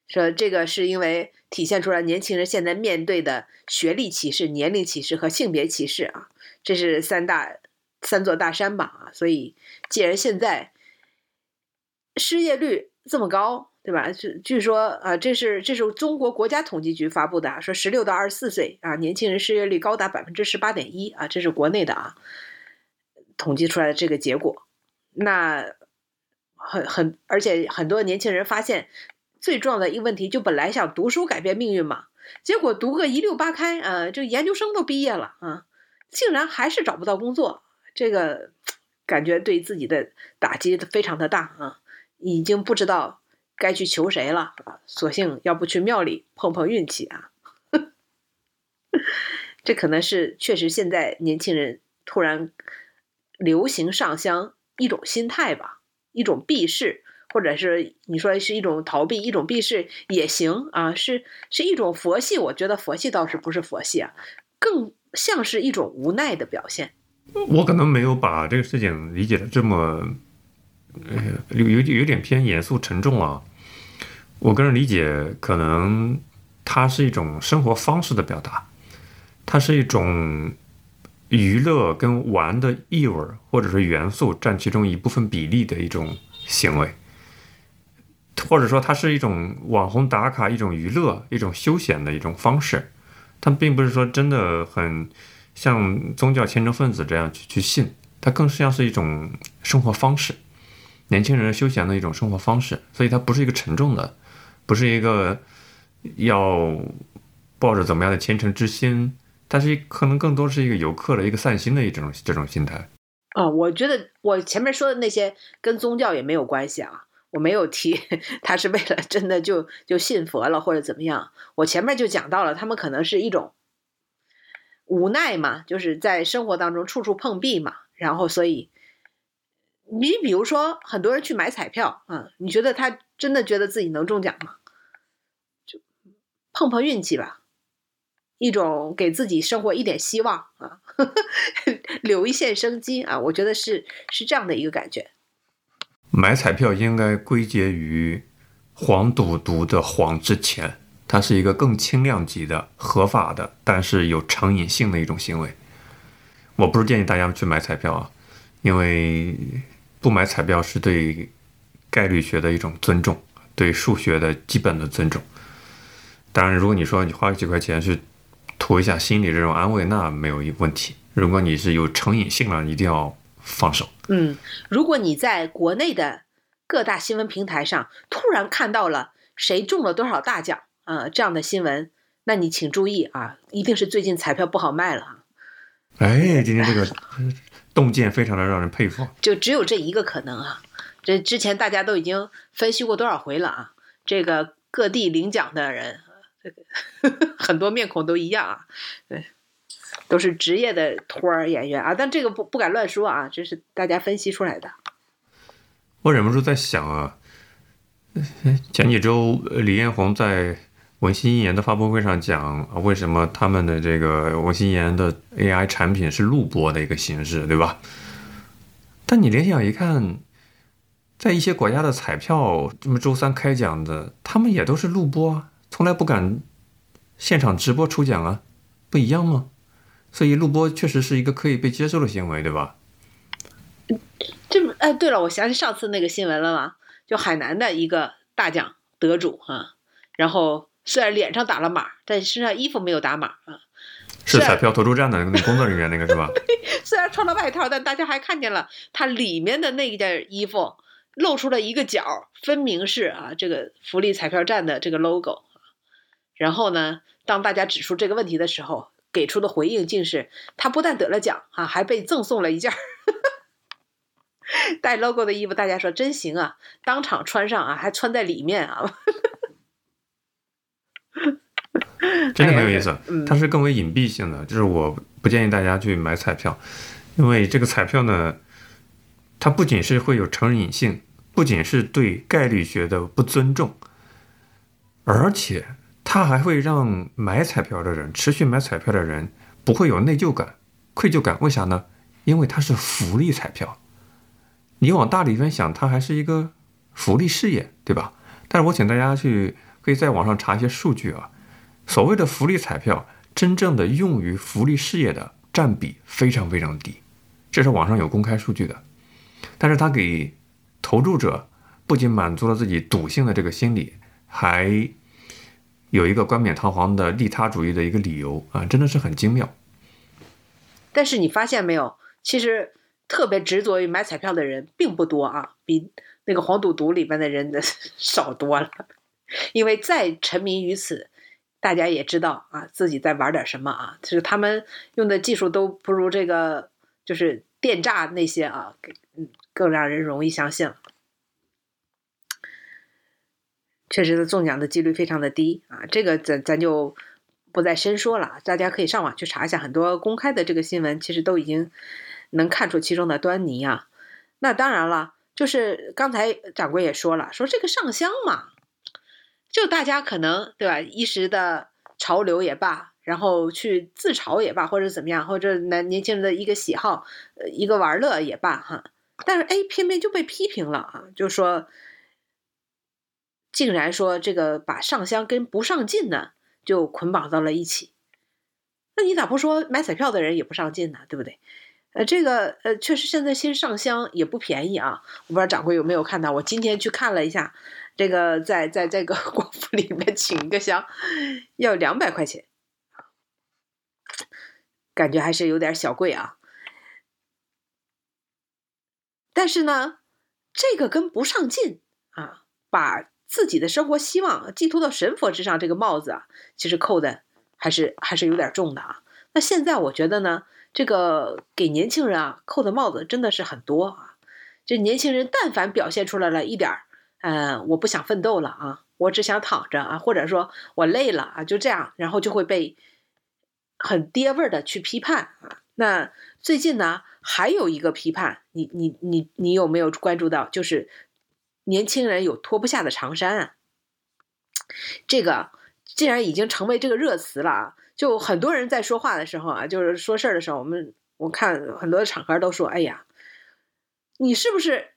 Speaker 4: 说这个是因为体现出来年轻人现在面对的学历歧视、年龄歧视和性别歧视啊，这是三大三座大山吧啊。所以既然现在失业率这么高，对吧？据据说啊，这是这是中国国家统计局发布的啊，说十六到二十四岁啊，年轻人失业率高达百分之十八点一啊，这是国内的啊统计出来的这个结果。那很很，而且很多年轻人发现最重要的一个问题，就本来想读书改变命运嘛，结果读个一六八开啊，这研究生都毕业了啊，竟然还是找不到工作，这个感觉对自己的打击非常的大啊。已经不知道该去求谁了啊！索性要不去庙里碰碰运气啊！(laughs) 这可能是确实现在年轻人突然流行上香一种心态吧，一种避世，或者是你说是一种逃避，一种避世也行啊，是是一种佛系。我觉得佛系倒是不是佛系啊，更像是一种无奈的表现。
Speaker 3: 我可能没有把这个事情理解的这么，呃，有有有点偏严肃沉重啊。我个人理解，可能它是一种生活方式的表达，它是一种娱乐跟玩的意味或者是元素占其中一部分比例的一种行为，或者说它是一种网红打卡、一种娱乐、一种休闲的一种方式。它并不是说真的很像宗教虔诚分子这样去去信，它更像是一种生活方式，年轻人休闲的一种生活方式。所以它不是一个沉重的。不是一个要抱着怎么样的虔诚之心，它是可能更多是一个游客的一个散心的一种这种心态。
Speaker 4: 啊，我觉得我前面说的那些跟宗教也没有关系啊，我没有提 (laughs) 他是为了真的就就信佛了或者怎么样。我前面就讲到了，他们可能是一种无奈嘛，就是在生活当中处处碰壁嘛，然后所以你比如说很多人去买彩票啊，你觉得他？真的觉得自己能中奖吗？就碰碰运气吧，一种给自己生活一点希望啊，(laughs) 留一线生机啊，我觉得是是这样的一个感觉。
Speaker 3: 买彩票应该归结于黄赌毒的黄之前，它是一个更轻量级的合法的，但是有成瘾性的一种行为。我不是建议大家去买彩票啊，因为不买彩票是对。概率学的一种尊重，对数学的基本的尊重。当然，如果你说你花几块钱去图一下心理这种安慰，那没有问题。如果你是有成瘾性了，一定要放手。
Speaker 4: 嗯，如果你在国内的各大新闻平台上突然看到了谁中了多少大奖啊这样的新闻，那你请注意啊，一定是最近彩票不好卖了。
Speaker 3: 哎，今天这个洞见非常的让人佩服。
Speaker 4: 就只有这一个可能啊。这之前大家都已经分析过多少回了啊！这个各地领奖的人，这个 (laughs) 很多面孔都一样啊，对，都是职业的托儿演员啊。但这个不不敢乱说啊，这是大家分析出来的。
Speaker 3: 我忍不住在想啊，前几周李彦宏在文心一言的发布会上讲，为什么他们的这个文心一言的 AI 产品是录播的一个形式，对吧？但你联想一看。在一些国家的彩票，这么周三开奖的，他们也都是录播啊，从来不敢现场直播抽奖啊，不一样吗？所以录播确实是一个可以被接受的行为，对吧？
Speaker 4: 这么哎，对了，我想起上次那个新闻了嘛，就海南的一个大奖得主啊，然后虽然脸上打了码，但身上衣服没有打码啊。
Speaker 3: 是彩票投注站的那个工作人员那个是吧？(laughs)
Speaker 4: 虽然穿了外套，但大家还看见了他里面的那一件衣服。露出了一个角，分明是啊，这个福利彩票站的这个 logo。然后呢，当大家指出这个问题的时候，给出的回应竟是他不但得了奖啊，还被赠送了一件 (laughs) 带 logo 的衣服。大家说真行啊，当场穿上啊，还穿在里面啊，(laughs)
Speaker 3: 真的很有意思。它是更为隐蔽性的，就是我不建议大家去买彩票，因为这个彩票呢。它不仅是会有成瘾性，不仅是对概率学的不尊重，而且它还会让买彩票的人、持续买彩票的人不会有内疚感、愧疚感。为啥呢？因为它是福利彩票。你往大里边想，它还是一个福利事业，对吧？但是我请大家去可以在网上查一些数据啊。所谓的福利彩票，真正的用于福利事业的占比非常非常低，这是网上有公开数据的。但是它给投注者不仅满足了自己赌性的这个心理，还有一个冠冕堂皇的利他主义的一个理由啊，真的是很精妙。
Speaker 4: 但是你发现没有，其实特别执着于买彩票的人并不多啊，比那个黄赌毒里边的人的 (laughs) 少多了。因为再沉迷于此，大家也知道啊，自己在玩点什么啊，就是他们用的技术都不如这个，就是电诈那些啊，更让人容易相信了。确实，的中奖的几率非常的低啊，这个咱咱就不再深说了，大家可以上网去查一下，很多公开的这个新闻，其实都已经能看出其中的端倪啊。那当然了，就是刚才掌柜也说了，说这个上香嘛，就大家可能对吧，一时的潮流也罢，然后去自嘲也罢，或者怎么样，或者男年轻人的一个喜好，呃，一个玩乐也罢，哈。但是哎，偏偏就被批评了啊，就说，竟然说这个把上香跟不上进呢，就捆绑到了一起。那你咋不说买彩票的人也不上进呢？对不对？呃，这个呃，确实现在新上香也不便宜啊。我不知道掌柜有没有看到，我今天去看了一下，这个在在这个国府里面请一个香要两百块钱，感觉还是有点小贵啊。但是呢，这个跟不上进啊，把自己的生活希望寄托到神佛之上，这个帽子啊，其实扣的还是还是有点重的啊。那现在我觉得呢，这个给年轻人啊扣的帽子真的是很多啊。这年轻人但凡表现出来了一点儿，嗯，我不想奋斗了啊，我只想躺着啊，或者说我累了啊，就这样，然后就会被很爹味儿的去批判啊。那最近呢？还有一个批判，你你你你有没有关注到？就是年轻人有脱不下的长衫啊，这个既然已经成为这个热词了啊，就很多人在说话的时候啊，就是说事儿的时候，我们我看很多的场合都说，哎呀，你是不是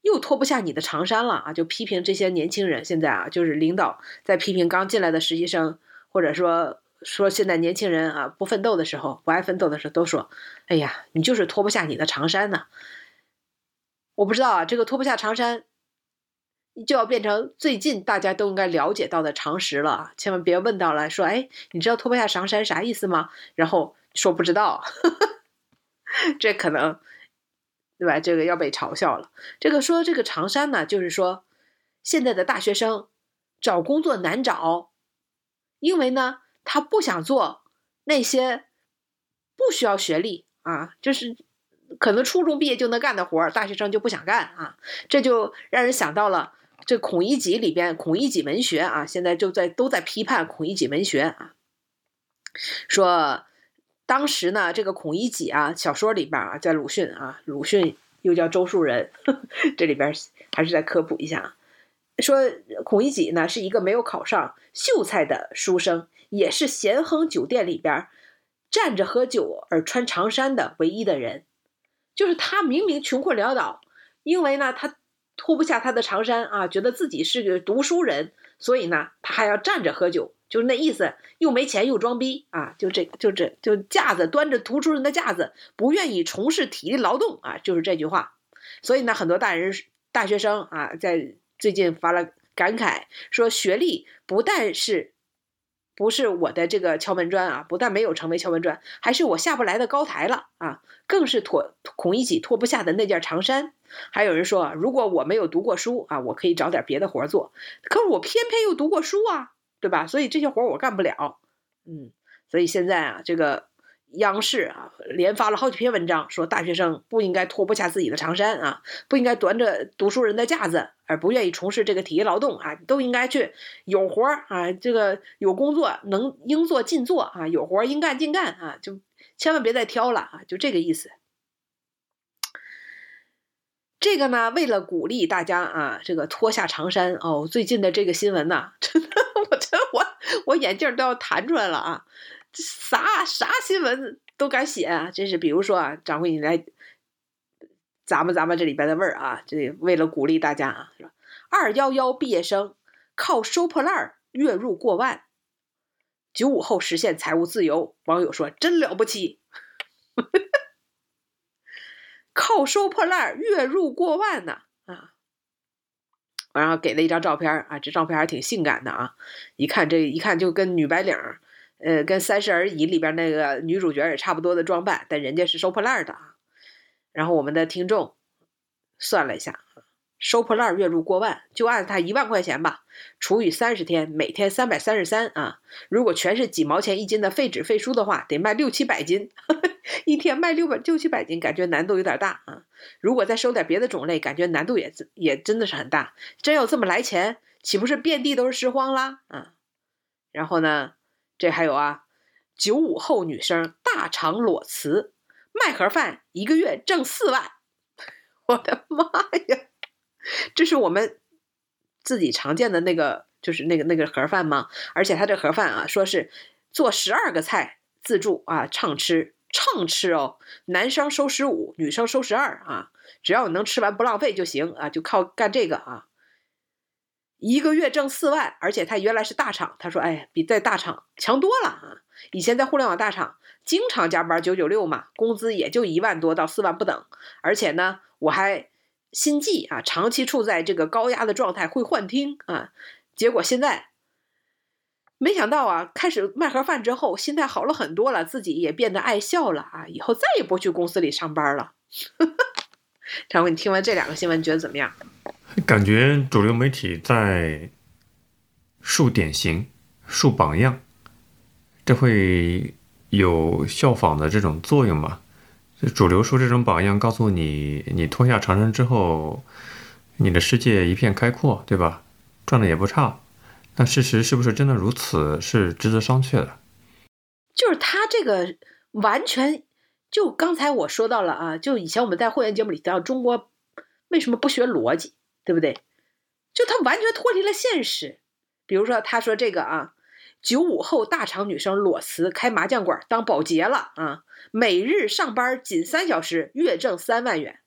Speaker 4: 又脱不下你的长衫了啊？就批评这些年轻人，现在啊，就是领导在批评刚进来的实习生，或者说。说现在年轻人啊，不奋斗的时候，不爱奋斗的时候，都说：“哎呀，你就是脱不下你的长衫呢。”我不知道啊，这个脱不下长衫，就要变成最近大家都应该了解到的常识了。千万别问到了说：“哎，你知道脱不下长衫啥意思吗？”然后说不知道，(laughs) 这可能对吧？这个要被嘲笑了。这个说这个长衫呢，就是说现在的大学生找工作难找，因为呢。他不想做那些不需要学历啊，就是可能初中毕业就能干的活儿，大学生就不想干啊。这就让人想到了这孔乙己里边，孔乙己文学啊，现在就在都在批判孔乙己文学啊，说当时呢，这个孔乙己啊，小说里边啊，在鲁迅啊，鲁迅又叫周树人，(laughs) 这里边还是再科普一下，说孔乙己呢是一个没有考上秀才的书生。也是咸亨酒店里边站着喝酒而穿长衫的唯一的人，就是他明明穷困潦倒，因为呢他脱不下他的长衫啊，觉得自己是个读书人，所以呢他还要站着喝酒，就是那意思，又没钱又装逼啊，就这就这就架子端着读书人的架子，不愿意从事体力劳动啊，就是这句话。所以呢，很多大人大学生啊，在最近发了感慨，说学历不但是。不是我的这个敲门砖啊，不但没有成为敲门砖，还是我下不来的高台了啊！更是脱孔乙己脱不下的那件长衫。还有人说，如果我没有读过书啊，我可以找点别的活做。可我偏偏又读过书啊，对吧？所以这些活我干不了。嗯，所以现在啊，这个。央视啊，连发了好几篇文章，说大学生不应该脱不下自己的长衫啊，不应该端着读书人的架子，而不愿意从事这个体力劳动啊，都应该去有活啊，这个有工作能应做尽做啊，有活应干尽干啊，就千万别再挑了啊，就这个意思。这个呢，为了鼓励大家啊，这个脱下长衫哦，最近的这个新闻呐，(laughs) 真的，我这我我眼镜都要弹出来了啊。这啥啥新闻都敢写啊！真是，比如说啊，掌柜你来，咱们咱们这里边的味儿啊，这为了鼓励大家啊，是吧？二幺幺毕业生靠收破烂月入过万，九五后实现财务自由，网友说真了不起，(laughs) 靠收破烂月入过万呢啊！然后给了一张照片啊，这照片还挺性感的啊，一看这一看就跟女白领。呃，跟《三十而已》里边那个女主角也差不多的装扮，但人家是收破烂的啊。然后我们的听众算了一下，收破烂月入过万，就按他一万块钱吧，除以三十天，每天三百三十三啊。如果全是几毛钱一斤的废纸废书的话，得卖六七百斤，(laughs) 一天卖六百六七百斤，感觉难度有点大啊。如果再收点别的种类，感觉难度也也真的是很大。真要这么来钱，岂不是遍地都是拾荒啦？啊，然后呢？这还有啊，九五后女生大肠裸辞卖盒饭，一个月挣四万，(laughs) 我的妈呀！这是我们自己常见的那个，就是那个那个盒饭吗？而且他这盒饭啊，说是做十二个菜自助啊，畅吃畅吃哦，男生收十五，女生收十二啊，只要你能吃完不浪费就行啊，就靠干这个啊。一个月挣四万，而且他原来是大厂，他说：“哎，比在大厂强多了啊！以前在互联网大厂，经常加班九九六嘛，工资也就一万多到四万不等，而且呢，我还心悸啊，长期处在这个高压的状态，会幻听啊。结果现在没想到啊，开始卖盒饭之后，心态好了很多了，自己也变得爱笑了啊，以后再也不去公司里上班了。(laughs) 常伟，你听完这两个新闻，觉得怎么样？” (laughs)
Speaker 3: 感觉主流媒体在树典型、树榜样，这会有效仿的这种作用吗？主流说这种榜样，告诉你，你脱下长衫之后，你的世界一片开阔，对吧？赚的也不差。那事实是不是真的如此？是值得商榷的。
Speaker 4: 就是他这个完全，就刚才我说到了啊，就以前我们在会员节目里提到，中国为什么不学逻辑？对不对？就他完全脱离了现实。比如说，他说这个啊，九五后大厂女生裸辞开麻将馆当保洁了啊，每日上班仅三小时，月挣三万元。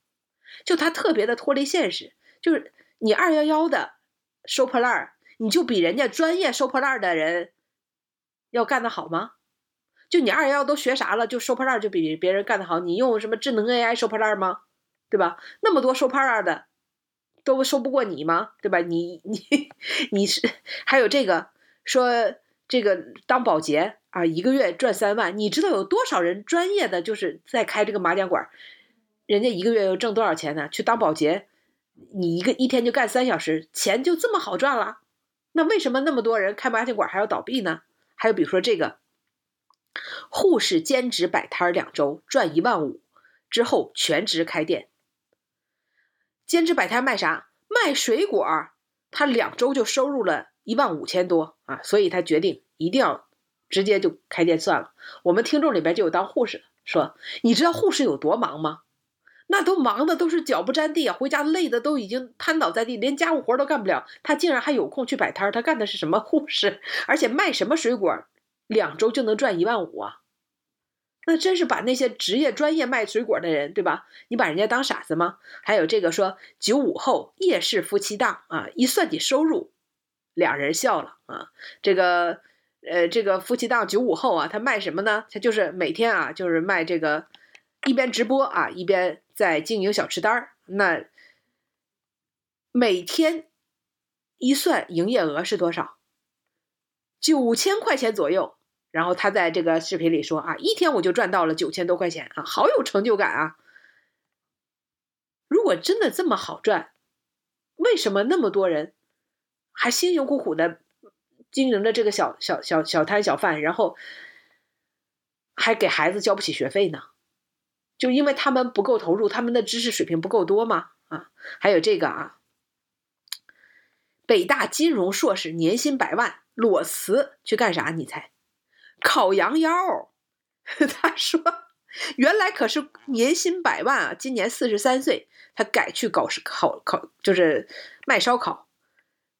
Speaker 4: 就他特别的脱离现实。就是你二幺幺的收破烂你就比人家专业收破烂的人要干得好吗？就你二幺幺都学啥了？就收破烂就比别人干得好？你用什么智能 AI 收破烂吗？对吧？那么多收破烂的。都收不过你吗？对吧？你你 (laughs) 你是还有这个说这个当保洁啊，一个月赚三万，你知道有多少人专业的就是在开这个麻将馆，人家一个月又挣多少钱呢？去当保洁，你一个一天就干三小时，钱就这么好赚了？那为什么那么多人开麻将馆还要倒闭呢？还有比如说这个护士兼职摆摊两周赚一万五，之后全职开店。兼职摆摊卖啥？卖水果他两周就收入了一万五千多啊，所以他决定一定要直接就开店算了。我们听众里边就有当护士的，说你知道护士有多忙吗？那都忙的都是脚不沾地啊，回家累的都已经瘫倒在地，连家务活都干不了。他竟然还有空去摆摊他干的是什么护士？而且卖什么水果，两周就能赚一万五啊？那真是把那些职业专业卖水果的人，对吧？你把人家当傻子吗？还有这个说九五后夜市夫妻档啊，一算起收入，俩人笑了啊。这个呃，这个夫妻档九五后啊，他卖什么呢？他就是每天啊，就是卖这个，一边直播啊，一边在经营小吃单儿。那每天一算营业额是多少？九千块钱左右。然后他在这个视频里说啊，一天我就赚到了九千多块钱啊，好有成就感啊！如果真的这么好赚，为什么那么多人还辛辛苦苦的经营着这个小小小小摊小贩，然后还给孩子交不起学费呢？就因为他们不够投入，他们的知识水平不够多吗？啊，还有这个啊，北大金融硕士年薪百万裸辞去干啥？你猜？烤羊腰，(laughs) 他说，原来可是年薪百万啊！今年四十三岁，他改去搞烤烤，就是卖烧烤，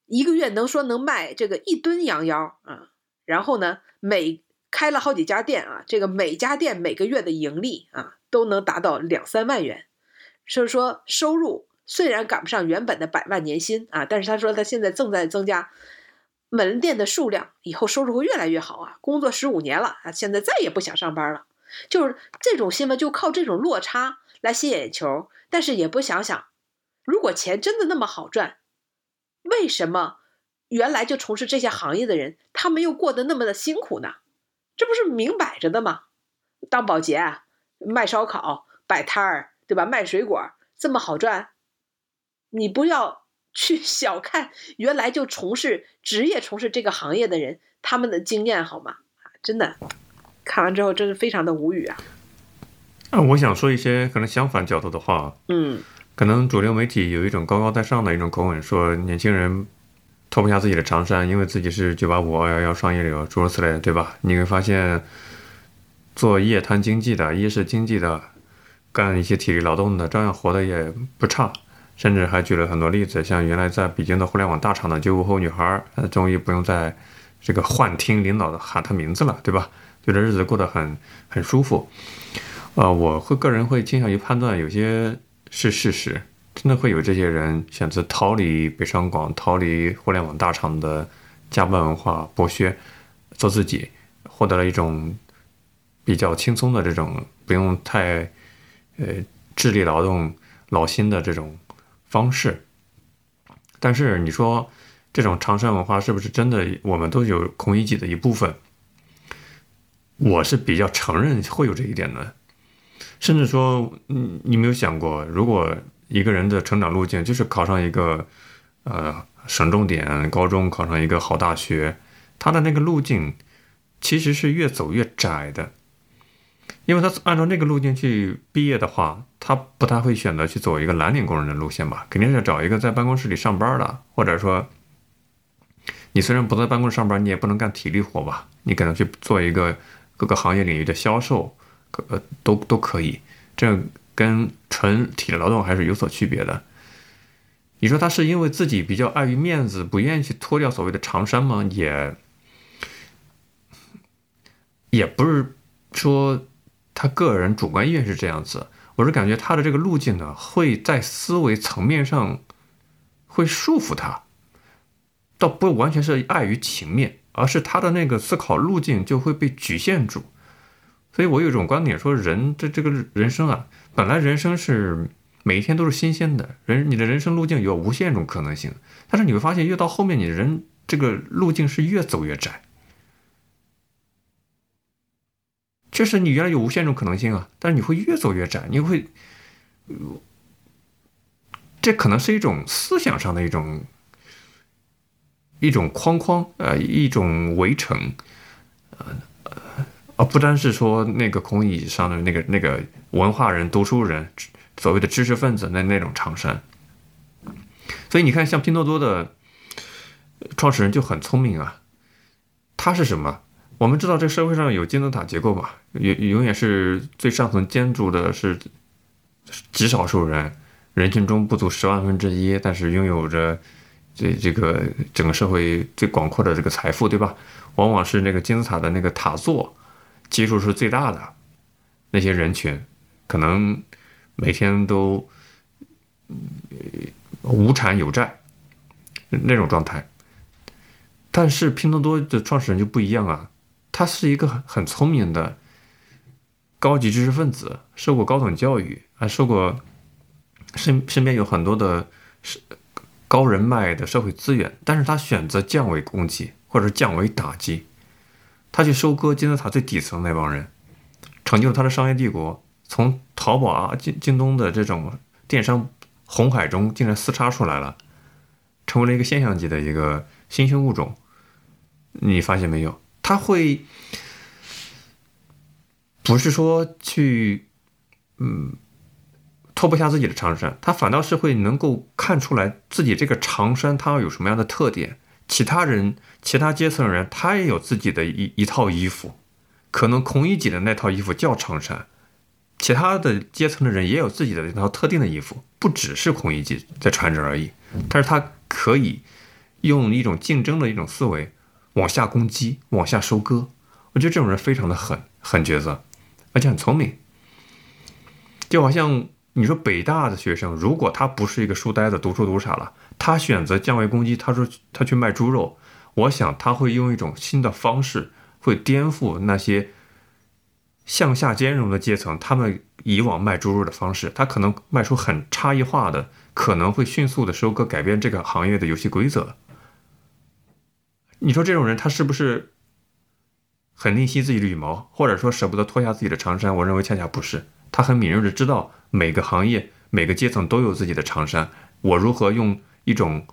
Speaker 4: 一个月能说能卖这个一吨羊腰啊！然后呢，每开了好几家店啊，这个每家店每个月的盈利啊，都能达到两三万元，所以说收入虽然赶不上原本的百万年薪啊，但是他说他现在正在增加。门店的数量以后收入会越来越好啊！工作十五年了啊，现在再也不想上班了。就是这种新闻，就靠这种落差来吸眼球，但是也不想想，如果钱真的那么好赚，为什么原来就从事这些行业的人，他们又过得那么的辛苦呢？这不是明摆着的吗？当保洁、卖烧烤、摆摊儿，对吧？卖水果这么好赚，你不要。去 (laughs) 小看原来就从事职业从事这个行业的人，他们的经验好吗？真的，看完之后真是非常的无语啊！
Speaker 3: 啊，我想说一些可能相反角度的话。
Speaker 4: 嗯，
Speaker 3: 可能主流媒体有一种高高在上的一种口吻，说年轻人脱不下自己的长衫，因为自己是九八五二幺幺双一流，诸如此类，对吧？你会发现，做夜摊经济的、夜市经济的，干一些体力劳动的，照样活得也不差。甚至还举了很多例子，像原来在北京的互联网大厂的九五后女孩，呃，终于不用在这个幻听领导的喊她名字了，对吧？觉得日子过得很很舒服。呃，我会个人会倾向于判断，有些是事实，真的会有这些人选择逃离北上广，逃离互联网大厂的加班文化剥削，做自己，获得了一种比较轻松的这种不用太呃智力劳动劳心的这种方式。但是你说这种长山文化是不是真的？我们都有孔乙己的一部分，我是比较承认会有这一点的。甚至说，嗯，你没有想过，如果一个人的成长路径就是考上一个呃省重点高中，考上一个好大学，他的那个路径其实是越走越窄的，因为他按照那个路径去毕业的话，他不太会选择去走一个蓝领工人的路线吧？肯定是要找一个在办公室里上班的，或者说，你虽然不在办公室上班，你也不能干体力活吧？你可能去做一个各个行业领域的销售。呃，都都可以，这跟纯体力劳动还是有所区别的。你说他是因为自己比较碍于面子，不愿意去脱掉所谓的长衫吗？也也不是说他个人主观意愿是这样子，我是感觉他的这个路径呢，会在思维层面上会束缚他，倒不完全是碍于情面，而是他的那个思考路径就会被局限住。所以我有一种观点，说人这这个人生啊，本来人生是每一天都是新鲜的，人你的人生路径有无限种可能性，但是你会发现越到后面，你人这个路径是越走越窄。确实，你原来有无限种可能性啊，但是你会越走越窄，你会，这可能是一种思想上的一种一种框框，呃，一种围城，呃。而不单是说那个孔乙己上的那个那个文化人、读书人，所谓的知识分子那那种长衫。所以你看，像拼多多的创始人就很聪明啊。他是什么？我们知道这个社会上有金字塔结构嘛，永永远是最上层建筑的是极少数人，人群中不足十万分之一，但是拥有着这这个整个社会最广阔的这个财富，对吧？往往是那个金字塔的那个塔座。基数是最大的那些人群，可能每天都无产有债那种状态。但是拼多多的创始人就不一样啊，他是一个很很聪明的高级知识分子，受过高等教育，还受过身身边有很多的高人脉的社会资源，但是他选择降维攻击或者降维打击。他去收割金字塔最底层那帮人，成就了他的商业帝国。从淘宝啊、京京东的这种电商红海中，竟然厮杀出来了，成为了一个现象级的一个新兴物种。你发现没有？他会不是说去嗯脱不下自己的长衫，他反倒是会能够看出来自己这个长衫它有什么样的特点。其他人、其他阶层的人，他也有自己的一一套衣服，可能孔乙己的那套衣服叫长衫，其他的阶层的人也有自己的一套特定的衣服，不只是孔乙己在穿着而已。但是他可以用一种竞争的一种思维往下攻击、往下收割。我觉得这种人非常的狠，狠角色，而且很聪明。就好像你说北大的学生，如果他不是一个书呆子、读书读傻了。他选择降维攻击，他说他去卖猪肉，我想他会用一种新的方式，会颠覆那些向下兼容的阶层，他们以往卖猪肉的方式，他可能卖出很差异化的，可能会迅速的收割，改变这个行业的游戏规则。你说这种人他是不是很吝惜自己的羽毛，或者说舍不得脱下自己的长衫？我认为恰恰不是，他很敏锐的知道每个行业、每个阶层都有自己的长衫，我如何用。一种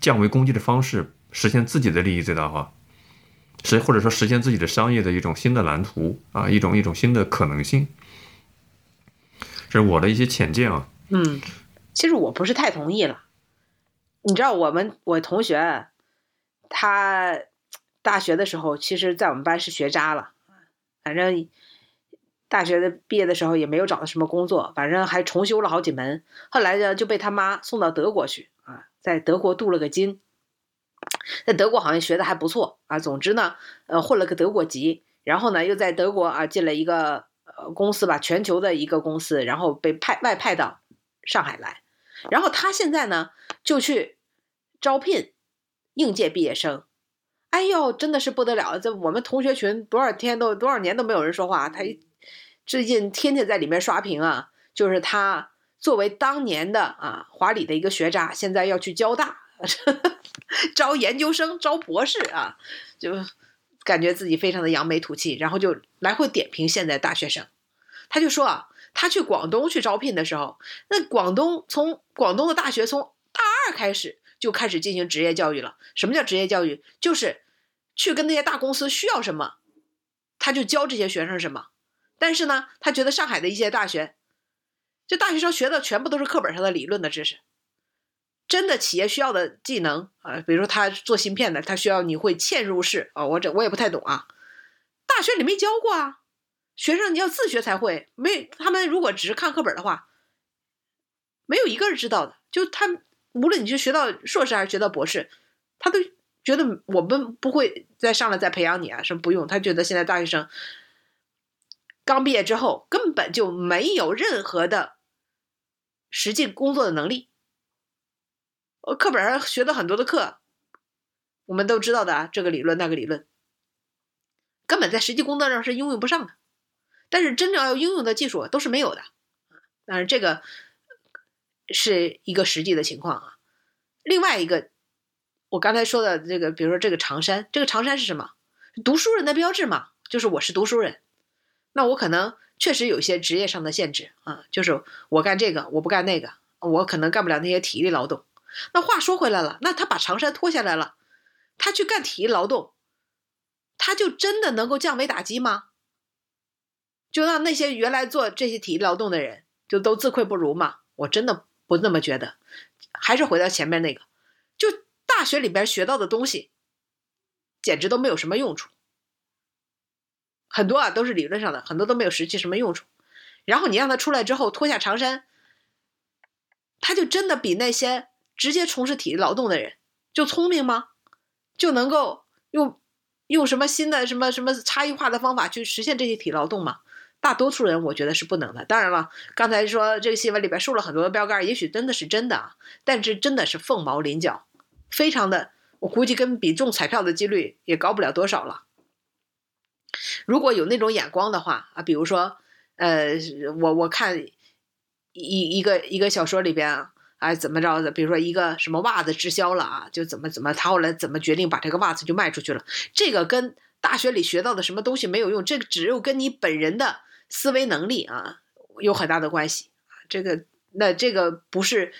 Speaker 3: 降维攻击的方式，实现自己的利益最大化，实或者说实现自己的商业的一种新的蓝图啊，一种一种新的可能性，这是我的一些浅见啊。
Speaker 4: 嗯，其实我不是太同意了。你知道，我们我同学他大学的时候，其实在我们班是学渣了，反正大学的毕业的时候也没有找到什么工作，反正还重修了好几门。后来呢，就被他妈送到德国去啊，在德国镀了个金，在德国好像学的还不错啊。总之呢，呃，混了个德国籍，然后呢，又在德国啊进了一个呃公司吧，全球的一个公司，然后被派外派到上海来。然后他现在呢，就去招聘应届毕业生。哎呦，真的是不得了！这我们同学群多少天都多少年都没有人说话，他最近天天在里面刷屏啊。就是他作为当年的啊华理的一个学渣，现在要去交大 (laughs) 招研究生、招博士啊，就感觉自己非常的扬眉吐气，然后就来回点评现在大学生。他就说啊，他去广东去招聘的时候，那广东从广东的大学从大二开始就开始进行职业教育了。什么叫职业教育？就是去跟那些大公司需要什么，他就教这些学生什么。但是呢，他觉得上海的一些大学，这大学生学的全部都是课本上的理论的知识，真的企业需要的技能啊，比如说他做芯片的，他需要你会嵌入式啊，我这我也不太懂啊，大学里没教过啊，学生你要自学才会，没他们如果只是看课本的话，没有一个人知道的，就他无论你是学到硕士还是学到博士，他都觉得我们不会再上来再培养你啊，什么不用，他觉得现在大学生。刚毕业之后，根本就没有任何的实际工作的能力。呃，课本上学的很多的课，我们都知道的啊，这个理论那个理论，根本在实际工作上是应用不上的。但是真正要应用的技术都是没有的。当然，这个是一个实际的情况啊。另外一个，我刚才说的这个，比如说这个长衫，这个长衫是什么？读书人的标志嘛，就是我是读书人。那我可能确实有一些职业上的限制啊，就是我干这个，我不干那个，我可能干不了那些体力劳动。那话说回来了，那他把长衫脱下来了，他去干体力劳动，他就真的能够降维打击吗？就让那些原来做这些体力劳动的人就都自愧不如吗？我真的不那么觉得。还是回到前面那个，就大学里边学到的东西，简直都没有什么用处。很多啊都是理论上的，很多都没有实际什么用处。然后你让他出来之后脱下长衫，他就真的比那些直接从事体力劳动的人就聪明吗？就能够用用什么新的什么什么差异化的方法去实现这些体力劳动吗？大多数人我觉得是不能的。当然了，刚才说这个新闻里边竖了很多的标杆，也许真的是真的啊，但是真的是凤毛麟角，非常的，我估计跟比中彩票的几率也高不了多少了。如果有那种眼光的话啊，比如说，呃，我我看一一个一个小说里边啊，啊怎么着的，比如说一个什么袜子滞销了啊，就怎么怎么，他后来怎么决定把这个袜子就卖出去了？这个跟大学里学到的什么东西没有用，这个只有跟你本人的思维能力啊有很大的关系啊这个那这个不是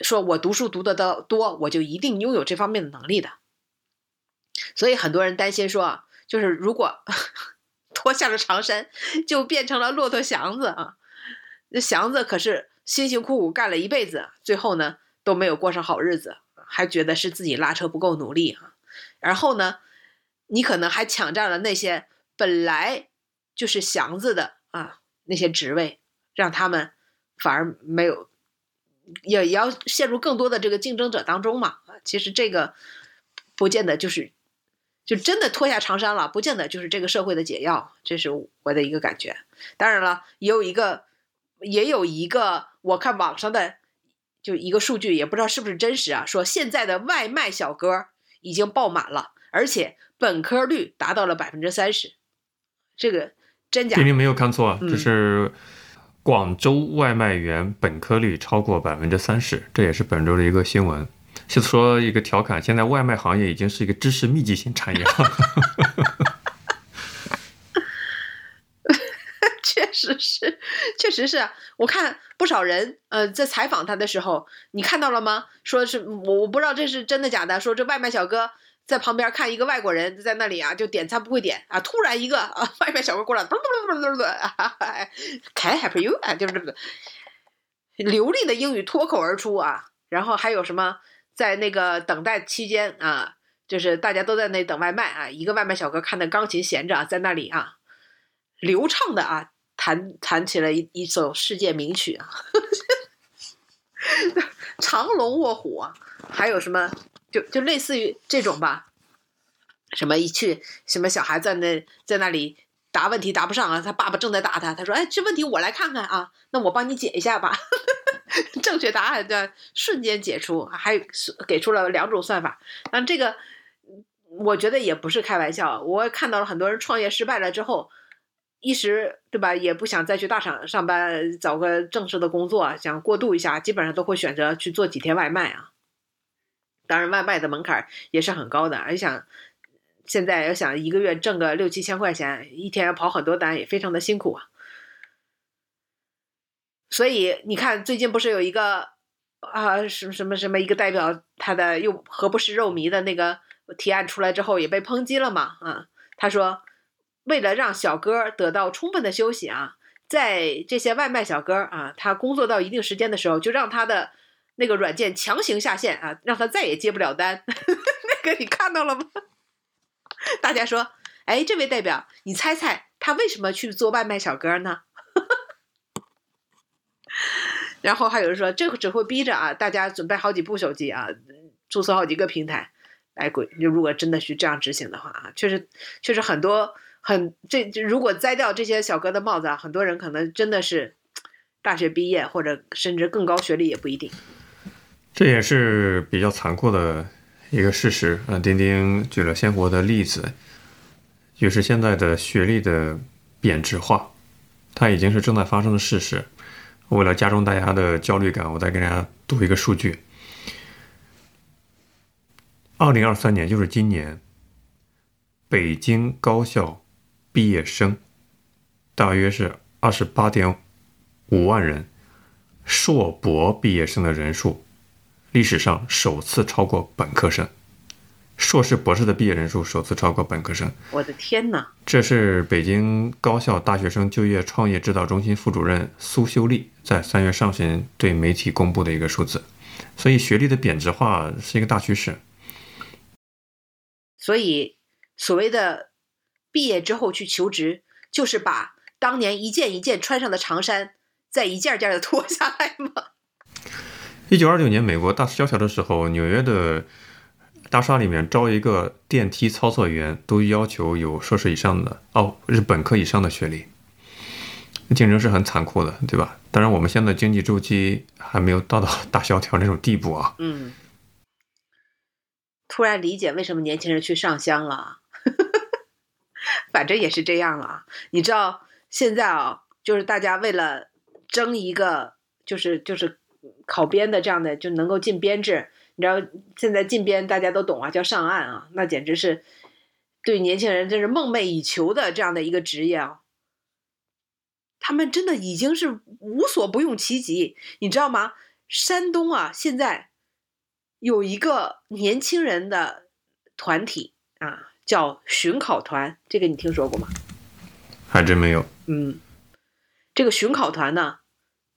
Speaker 4: 说我读书读得到多，我就一定拥有这方面的能力的。所以很多人担心说。就是如果 (laughs) 脱下了长衫，就变成了骆驼祥子啊！那祥子可是辛辛苦苦干了一辈子，最后呢都没有过上好日子，还觉得是自己拉车不够努力啊。然后呢，你可能还抢占了那些本来就是祥子的啊那些职位，让他们反而没有，也也要陷入更多的这个竞争者当中嘛。其实这个不见得就是。就真的脱下长衫了，不见得就是这个社会的解药，这是我的一个感觉。当然了，也有一个，也有一个，我看网上的就一个数据，也不知道是不是真实啊，说现在的外卖小哥已经爆满了，而且本科率达到了百分之三十。这个真假？
Speaker 3: 丁丁没有看错，这是广州外卖员本科率超过百分之三十，这也是本周的一个新闻。就说一个调侃，现在外卖行业已经是一个知识密集型产业了。(laughs)
Speaker 4: 确实是，确实是我看不少人呃在采访他的时候，你看到了吗？说是我我不知道这是真的假的。说这外卖小哥在旁边看一个外国人在那里啊，就点餐不会点啊，突然一个啊外卖小哥过来，嘟嘟嘟嘟嘟嘟，Can I help you？啊，就是流利的英语脱口而出啊，然后还有什么？在那个等待期间啊，就是大家都在那等外卖啊，一个外卖小哥看那钢琴闲着，在那里啊，流畅的啊弹弹起了一一首世界名曲啊，(laughs) 长龙卧虎啊，还有什么就就类似于这种吧，什么一去什么小孩在那在那里答问题答不上啊，他爸爸正在打他，他说哎这问题我来看看啊，那我帮你解一下吧，(laughs) (laughs) 正确答案的瞬间解出，还给出了两种算法，但这个我觉得也不是开玩笑，我看到了很多人创业失败了之后。一时对吧，也不想再去大厂上班，找个正式的工作，想过渡一下，基本上都会选择去做几天外卖啊。当然，外卖的门槛也是很高的，而且想现在要想一个月挣个六七千块钱，一天要跑很多单，也非常的辛苦啊。所以你看，最近不是有一个啊什么什么什么一个代表他的又何不食肉糜的那个提案出来之后，也被抨击了嘛？啊，他说。为了让小哥得到充分的休息啊，在这些外卖小哥啊，他工作到一定时间的时候，就让他的那个软件强行下线啊，让他再也接不了单。(laughs) 那个你看到了吗？(laughs) 大家说，哎，这位代表，你猜猜他为什么去做外卖小哥呢？然后还有人说，这个只会逼着啊，大家准备好几部手机啊，注册好几个平台。来，鬼，就如果真的去这样执行的话啊，确实，确实很多。很这如果摘掉这些小哥的帽子啊，很多人可能真的是大学毕业或者甚至更高学历也不一定。
Speaker 3: 这也是比较残酷的一个事实啊。丁丁举了鲜活的例子，就是现在的学历的贬值化，它已经是正在发生的事实。为了加重大家的焦虑感，我再给大家读一个数据：二零二三年，就是今年，北京高校。毕业生大约是二十八点五万人，硕博毕业生的人数历史上首次超过本科生，硕士博士的毕业人数首次超过本科生。
Speaker 4: 我的天哪！
Speaker 3: 这是北京高校大学生就业创业指导中心副主任苏修丽在三月上旬对媒体公布的一个数字。所以，学历的贬值化是一个大趋势。
Speaker 4: 所以，所谓的。毕业之后去求职，就是把当年一件一件穿上的长衫，再一件件的脱下来吗？
Speaker 3: 一九二九年美国大萧条的时候，纽约的大厦里面招一个电梯操作员，都要求有硕士以上的哦，是本科以上的学历。竞争是很残酷的，对吧？当然，我们现在经济周期还没有到到大萧条那种地步啊。
Speaker 4: 嗯。突然理解为什么年轻人去上香了。(laughs) 反正也是这样了，你知道现在啊，就是大家为了争一个，就是就是考编的这样的就能够进编制，你知道现在进编大家都懂啊，叫上岸啊，那简直是对年轻人真是梦寐以求的这样的一个职业啊。他们真的已经是无所不用其极，你知道吗？山东啊，现在有一个年轻人的团体啊。叫巡考团，这个你听说过吗？
Speaker 3: 还真没有。
Speaker 4: 嗯，这个巡考团呢，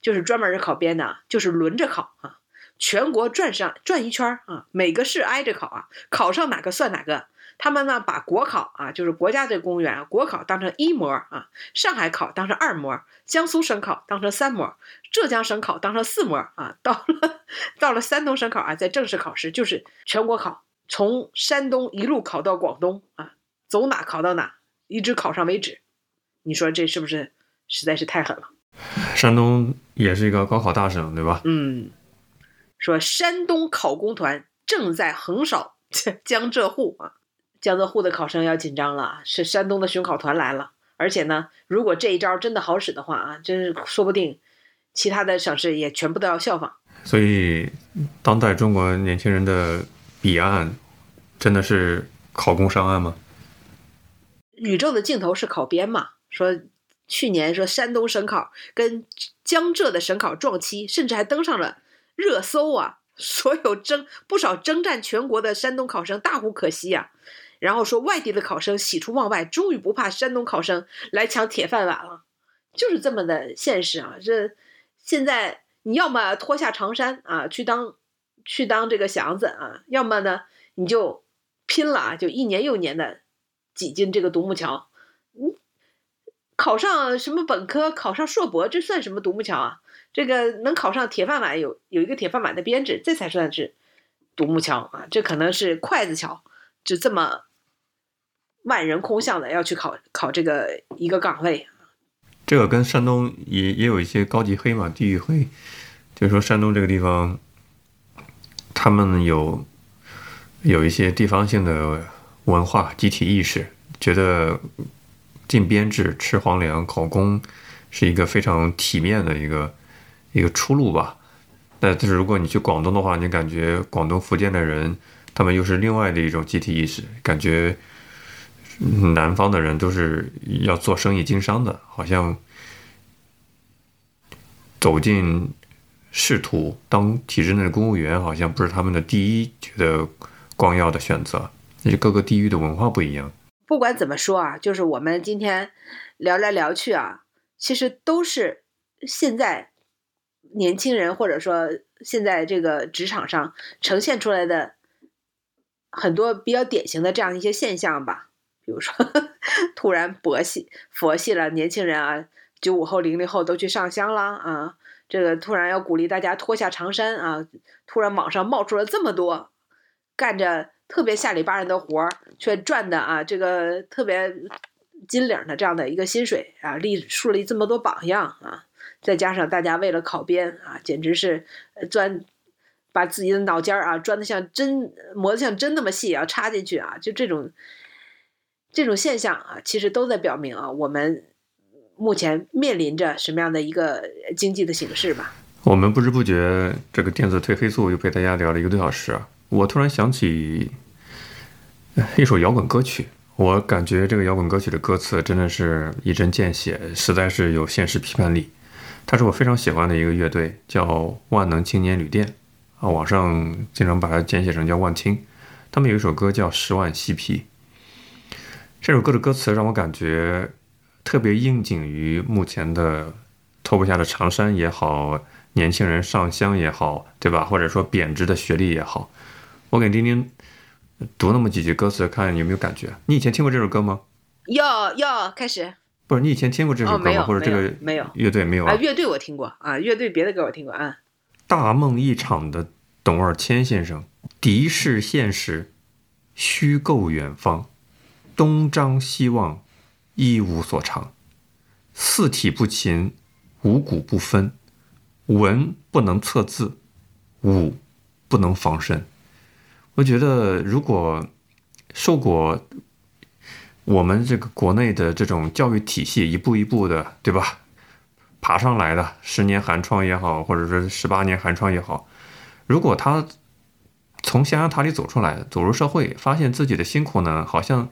Speaker 4: 就是专门是考编的，就是轮着考啊，全国转上转一圈啊，每个市挨着考啊，考上哪个算哪个。他们呢，把国考啊，就是国家的公务员国考当成一模啊，上海考当成二模，江苏省考当成三模，浙江省考当成四模啊，到了到了山东省考啊，在正式考试就是全国考。从山东一路考到广东啊，走哪考到哪，一直考上为止。你说这是不是实在是太狠了？
Speaker 3: 山东也是一个高考大省，对吧？
Speaker 4: 嗯。说山东考公团正在横扫 (laughs) 江浙沪啊，江浙沪的考生要紧张了，是山东的巡考团来了。而且呢，如果这一招真的好使的话啊，真是说不定其他的省市也全部都要效仿。
Speaker 3: 所以，当代中国年轻人的。彼岸真的是考公上岸吗？
Speaker 4: 宇宙的尽头是考编嘛？说去年说山东省考跟江浙的省考撞期，甚至还登上了热搜啊！所有征不少征战全国的山东考生大呼可惜呀。然后说外地的考生喜出望外，终于不怕山东考生来抢铁饭碗了，就是这么的现实啊！这现在你要么脱下长衫啊去当。去当这个祥子啊，要么呢你就拼了啊，就一年又年的挤进这个独木桥。嗯，考上什么本科，考上硕博，这算什么独木桥啊？这个能考上铁饭碗，有有一个铁饭碗的编制，这才算是独木桥啊！这可能是筷子桥，就这么万人空巷的要去考考这个一个岗位。
Speaker 3: 这个跟山东也也有一些高级黑嘛，地域黑，就是说山东这个地方，他们有有一些地方性的文化集体意识，觉得进编制、吃皇粮、考公是一个非常体面的一个一个出路吧。那就是如果你去广东的话，你感觉广东、福建的人，他们又是另外的一种集体意识，感觉。南方的人都是要做生意经商的，好像走进仕途当体制内的公务员，好像不是他们的第一觉得光耀的选择。那就各个地域的文化不一样。
Speaker 4: 不管怎么说啊，就是我们今天聊来聊去啊，其实都是现在年轻人或者说现在这个职场上呈现出来的很多比较典型的这样一些现象吧。比如说，(laughs) 突然佛系佛系了，年轻人啊，九五后、零零后都去上香了啊！这个突然要鼓励大家脱下长衫啊！突然网上冒出了这么多干着特别下里巴人的活儿，却赚的啊这个特别金领的这样的一个薪水啊，立树立这么多榜样啊！再加上大家为了考编啊，简直是钻把自己的脑尖儿啊钻的像针磨的像针那么细啊，插进去啊，就这种。这种现象啊，其实都在表明啊，我们目前面临着什么样的一个经济的形势吧？
Speaker 3: 我们不知不觉，这个电子褪黑素又陪大家聊了一个多小时啊！我突然想起一首摇滚歌曲，我感觉这个摇滚歌曲的歌词真的是一针见血，实在是有现实批判力。它是我非常喜欢的一个乐队，叫万能青年旅店啊，网上经常把它简写成叫万青。他们有一首歌叫《十万嬉皮》。这首歌的歌词让我感觉特别应景于目前的脱不下的长衫也好，年轻人上香也好，对吧？或者说贬值的学历也好，我给丁丁读那么几句歌词，看有没有感觉。你以前听过这首歌吗？
Speaker 4: 要要开始？
Speaker 3: 不是，你以前听过这首歌吗？或者这个
Speaker 4: 没有
Speaker 3: 乐队没有啊？
Speaker 4: 乐队我听过啊，乐队别的歌我听过啊。
Speaker 3: 大梦一场的董二千先生，敌视现实，虚构远方。东张西望，一无所长；四体不勤，五谷不分；文不能测字，武不能防身。我觉得，如果受过我们这个国内的这种教育体系一步一步的，对吧？爬上来的十年寒窗也好，或者说十八年寒窗也好，如果他从象牙塔里走出来，走入社会，发现自己的辛苦呢，好像。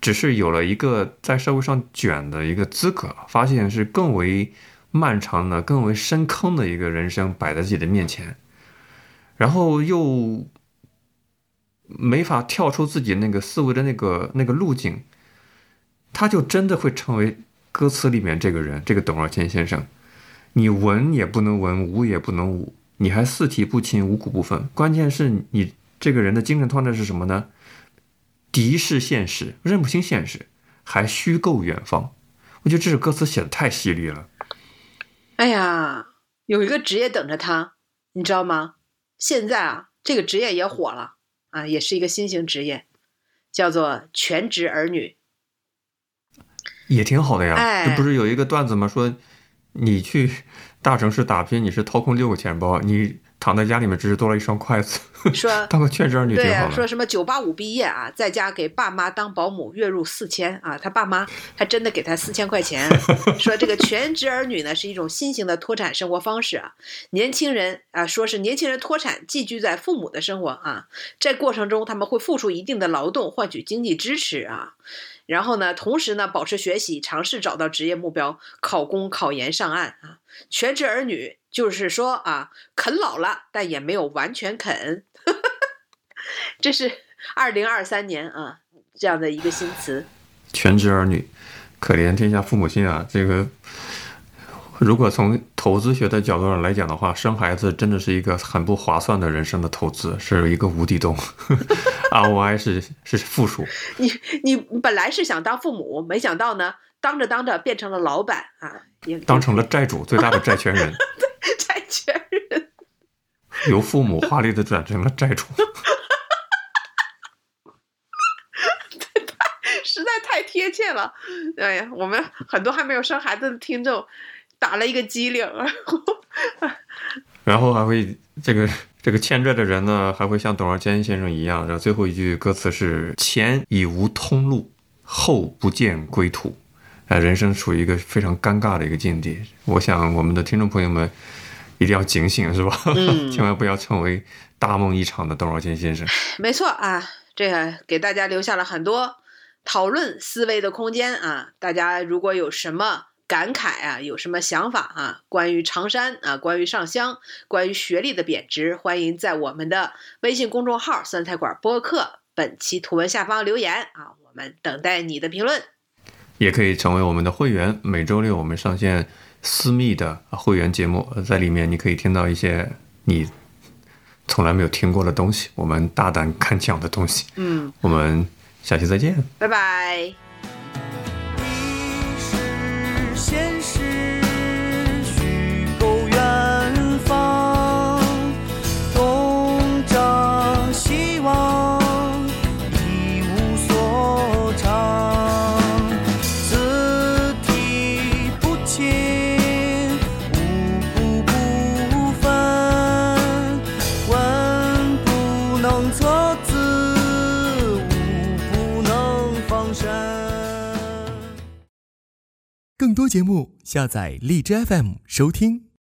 Speaker 3: 只是有了一个在社会上卷的一个资格，发现是更为漫长的、更为深坑的一个人生摆在自己的面前，然后又没法跳出自己那个思维的那个那个路径，他就真的会成为歌词里面这个人，这个董二千先生。你文也不能文，武也不能武，你还四体不勤，五谷不分。关键是你这个人的精神状态是什么呢？敌视现实，认不清现实，还虚构远方。我觉得这首歌词写的太犀利了。
Speaker 4: 哎呀，有一个职业等着他，你知道吗？现在啊，这个职业也火了啊，也是一个新型职业，叫做全职儿女，
Speaker 3: 也挺好的呀。这不是有一个段子吗？说你去 (laughs) 大城市打拼，你是掏空六个钱包，你。躺在家里面，只是多了一双筷子。
Speaker 4: 说
Speaker 3: 当个全职儿女挺好
Speaker 4: 的。说什么九八五毕业啊，在家给爸妈当保姆，月入四千啊，他爸妈 (laughs) 还真的给他四千块钱。(laughs) 说这个全职儿女呢，是一种新型的脱产生活方式啊。年轻人啊，说是年轻人脱产寄居在父母的生活啊，在过程中他们会付出一定的劳动，换取经济支持啊。然后呢，同时呢，保持学习，尝试找到职业目标，考公、考研、上岸啊。全职儿女就是说啊，啃老了，但也没有完全啃。(laughs) 这是二零二三年啊这样的一个新词。
Speaker 3: 全职儿女，可怜天下父母心啊，这个。如果从投资学的角度上来讲的话，生孩子真的是一个很不划算的人生的投资，是一个无底洞。(laughs) ROI 是是负数。
Speaker 4: 你你本来是想当父母，没想到呢，当。着当着变成了老板啊，也
Speaker 3: 当成了债主，最大的债权人，(laughs)
Speaker 4: 债权人。
Speaker 3: 由父母华丽的转成了债主。(laughs)
Speaker 4: 实在太贴切了，哎呀，我们很多还没有生孩子的听众打了一个机灵。(laughs)
Speaker 3: 然后还会这个这个欠债的人呢，还会像董尔坚先生一样，然后最后一句歌词是“前已无通路，后不见归途”，哎，人生处于一个非常尴尬的一个境地。我想我们的听众朋友们一定要警醒，是吧？
Speaker 4: 嗯 (laughs)
Speaker 3: 千万不要成为大梦一场的董尔坚先生。
Speaker 4: 没错啊，这个给大家留下了很多讨论思维的空间啊。大家如果有什么感慨啊，有什么想法啊，关于长衫啊，关于上香，关于学历的贬值，欢迎在我们的微信公众号“酸菜馆播客”本期图文下方留言啊，我们等待你的评论。
Speaker 3: 也可以成为我们的会员。每周六我们上线私密的会员节目，呃在里面你可以听到一些你从来没有听过的东西，我们大胆敢讲的东西。
Speaker 4: 嗯，
Speaker 3: 我们下期再见。
Speaker 4: 拜拜。
Speaker 5: 现更多节目，下载荔枝 FM 收听。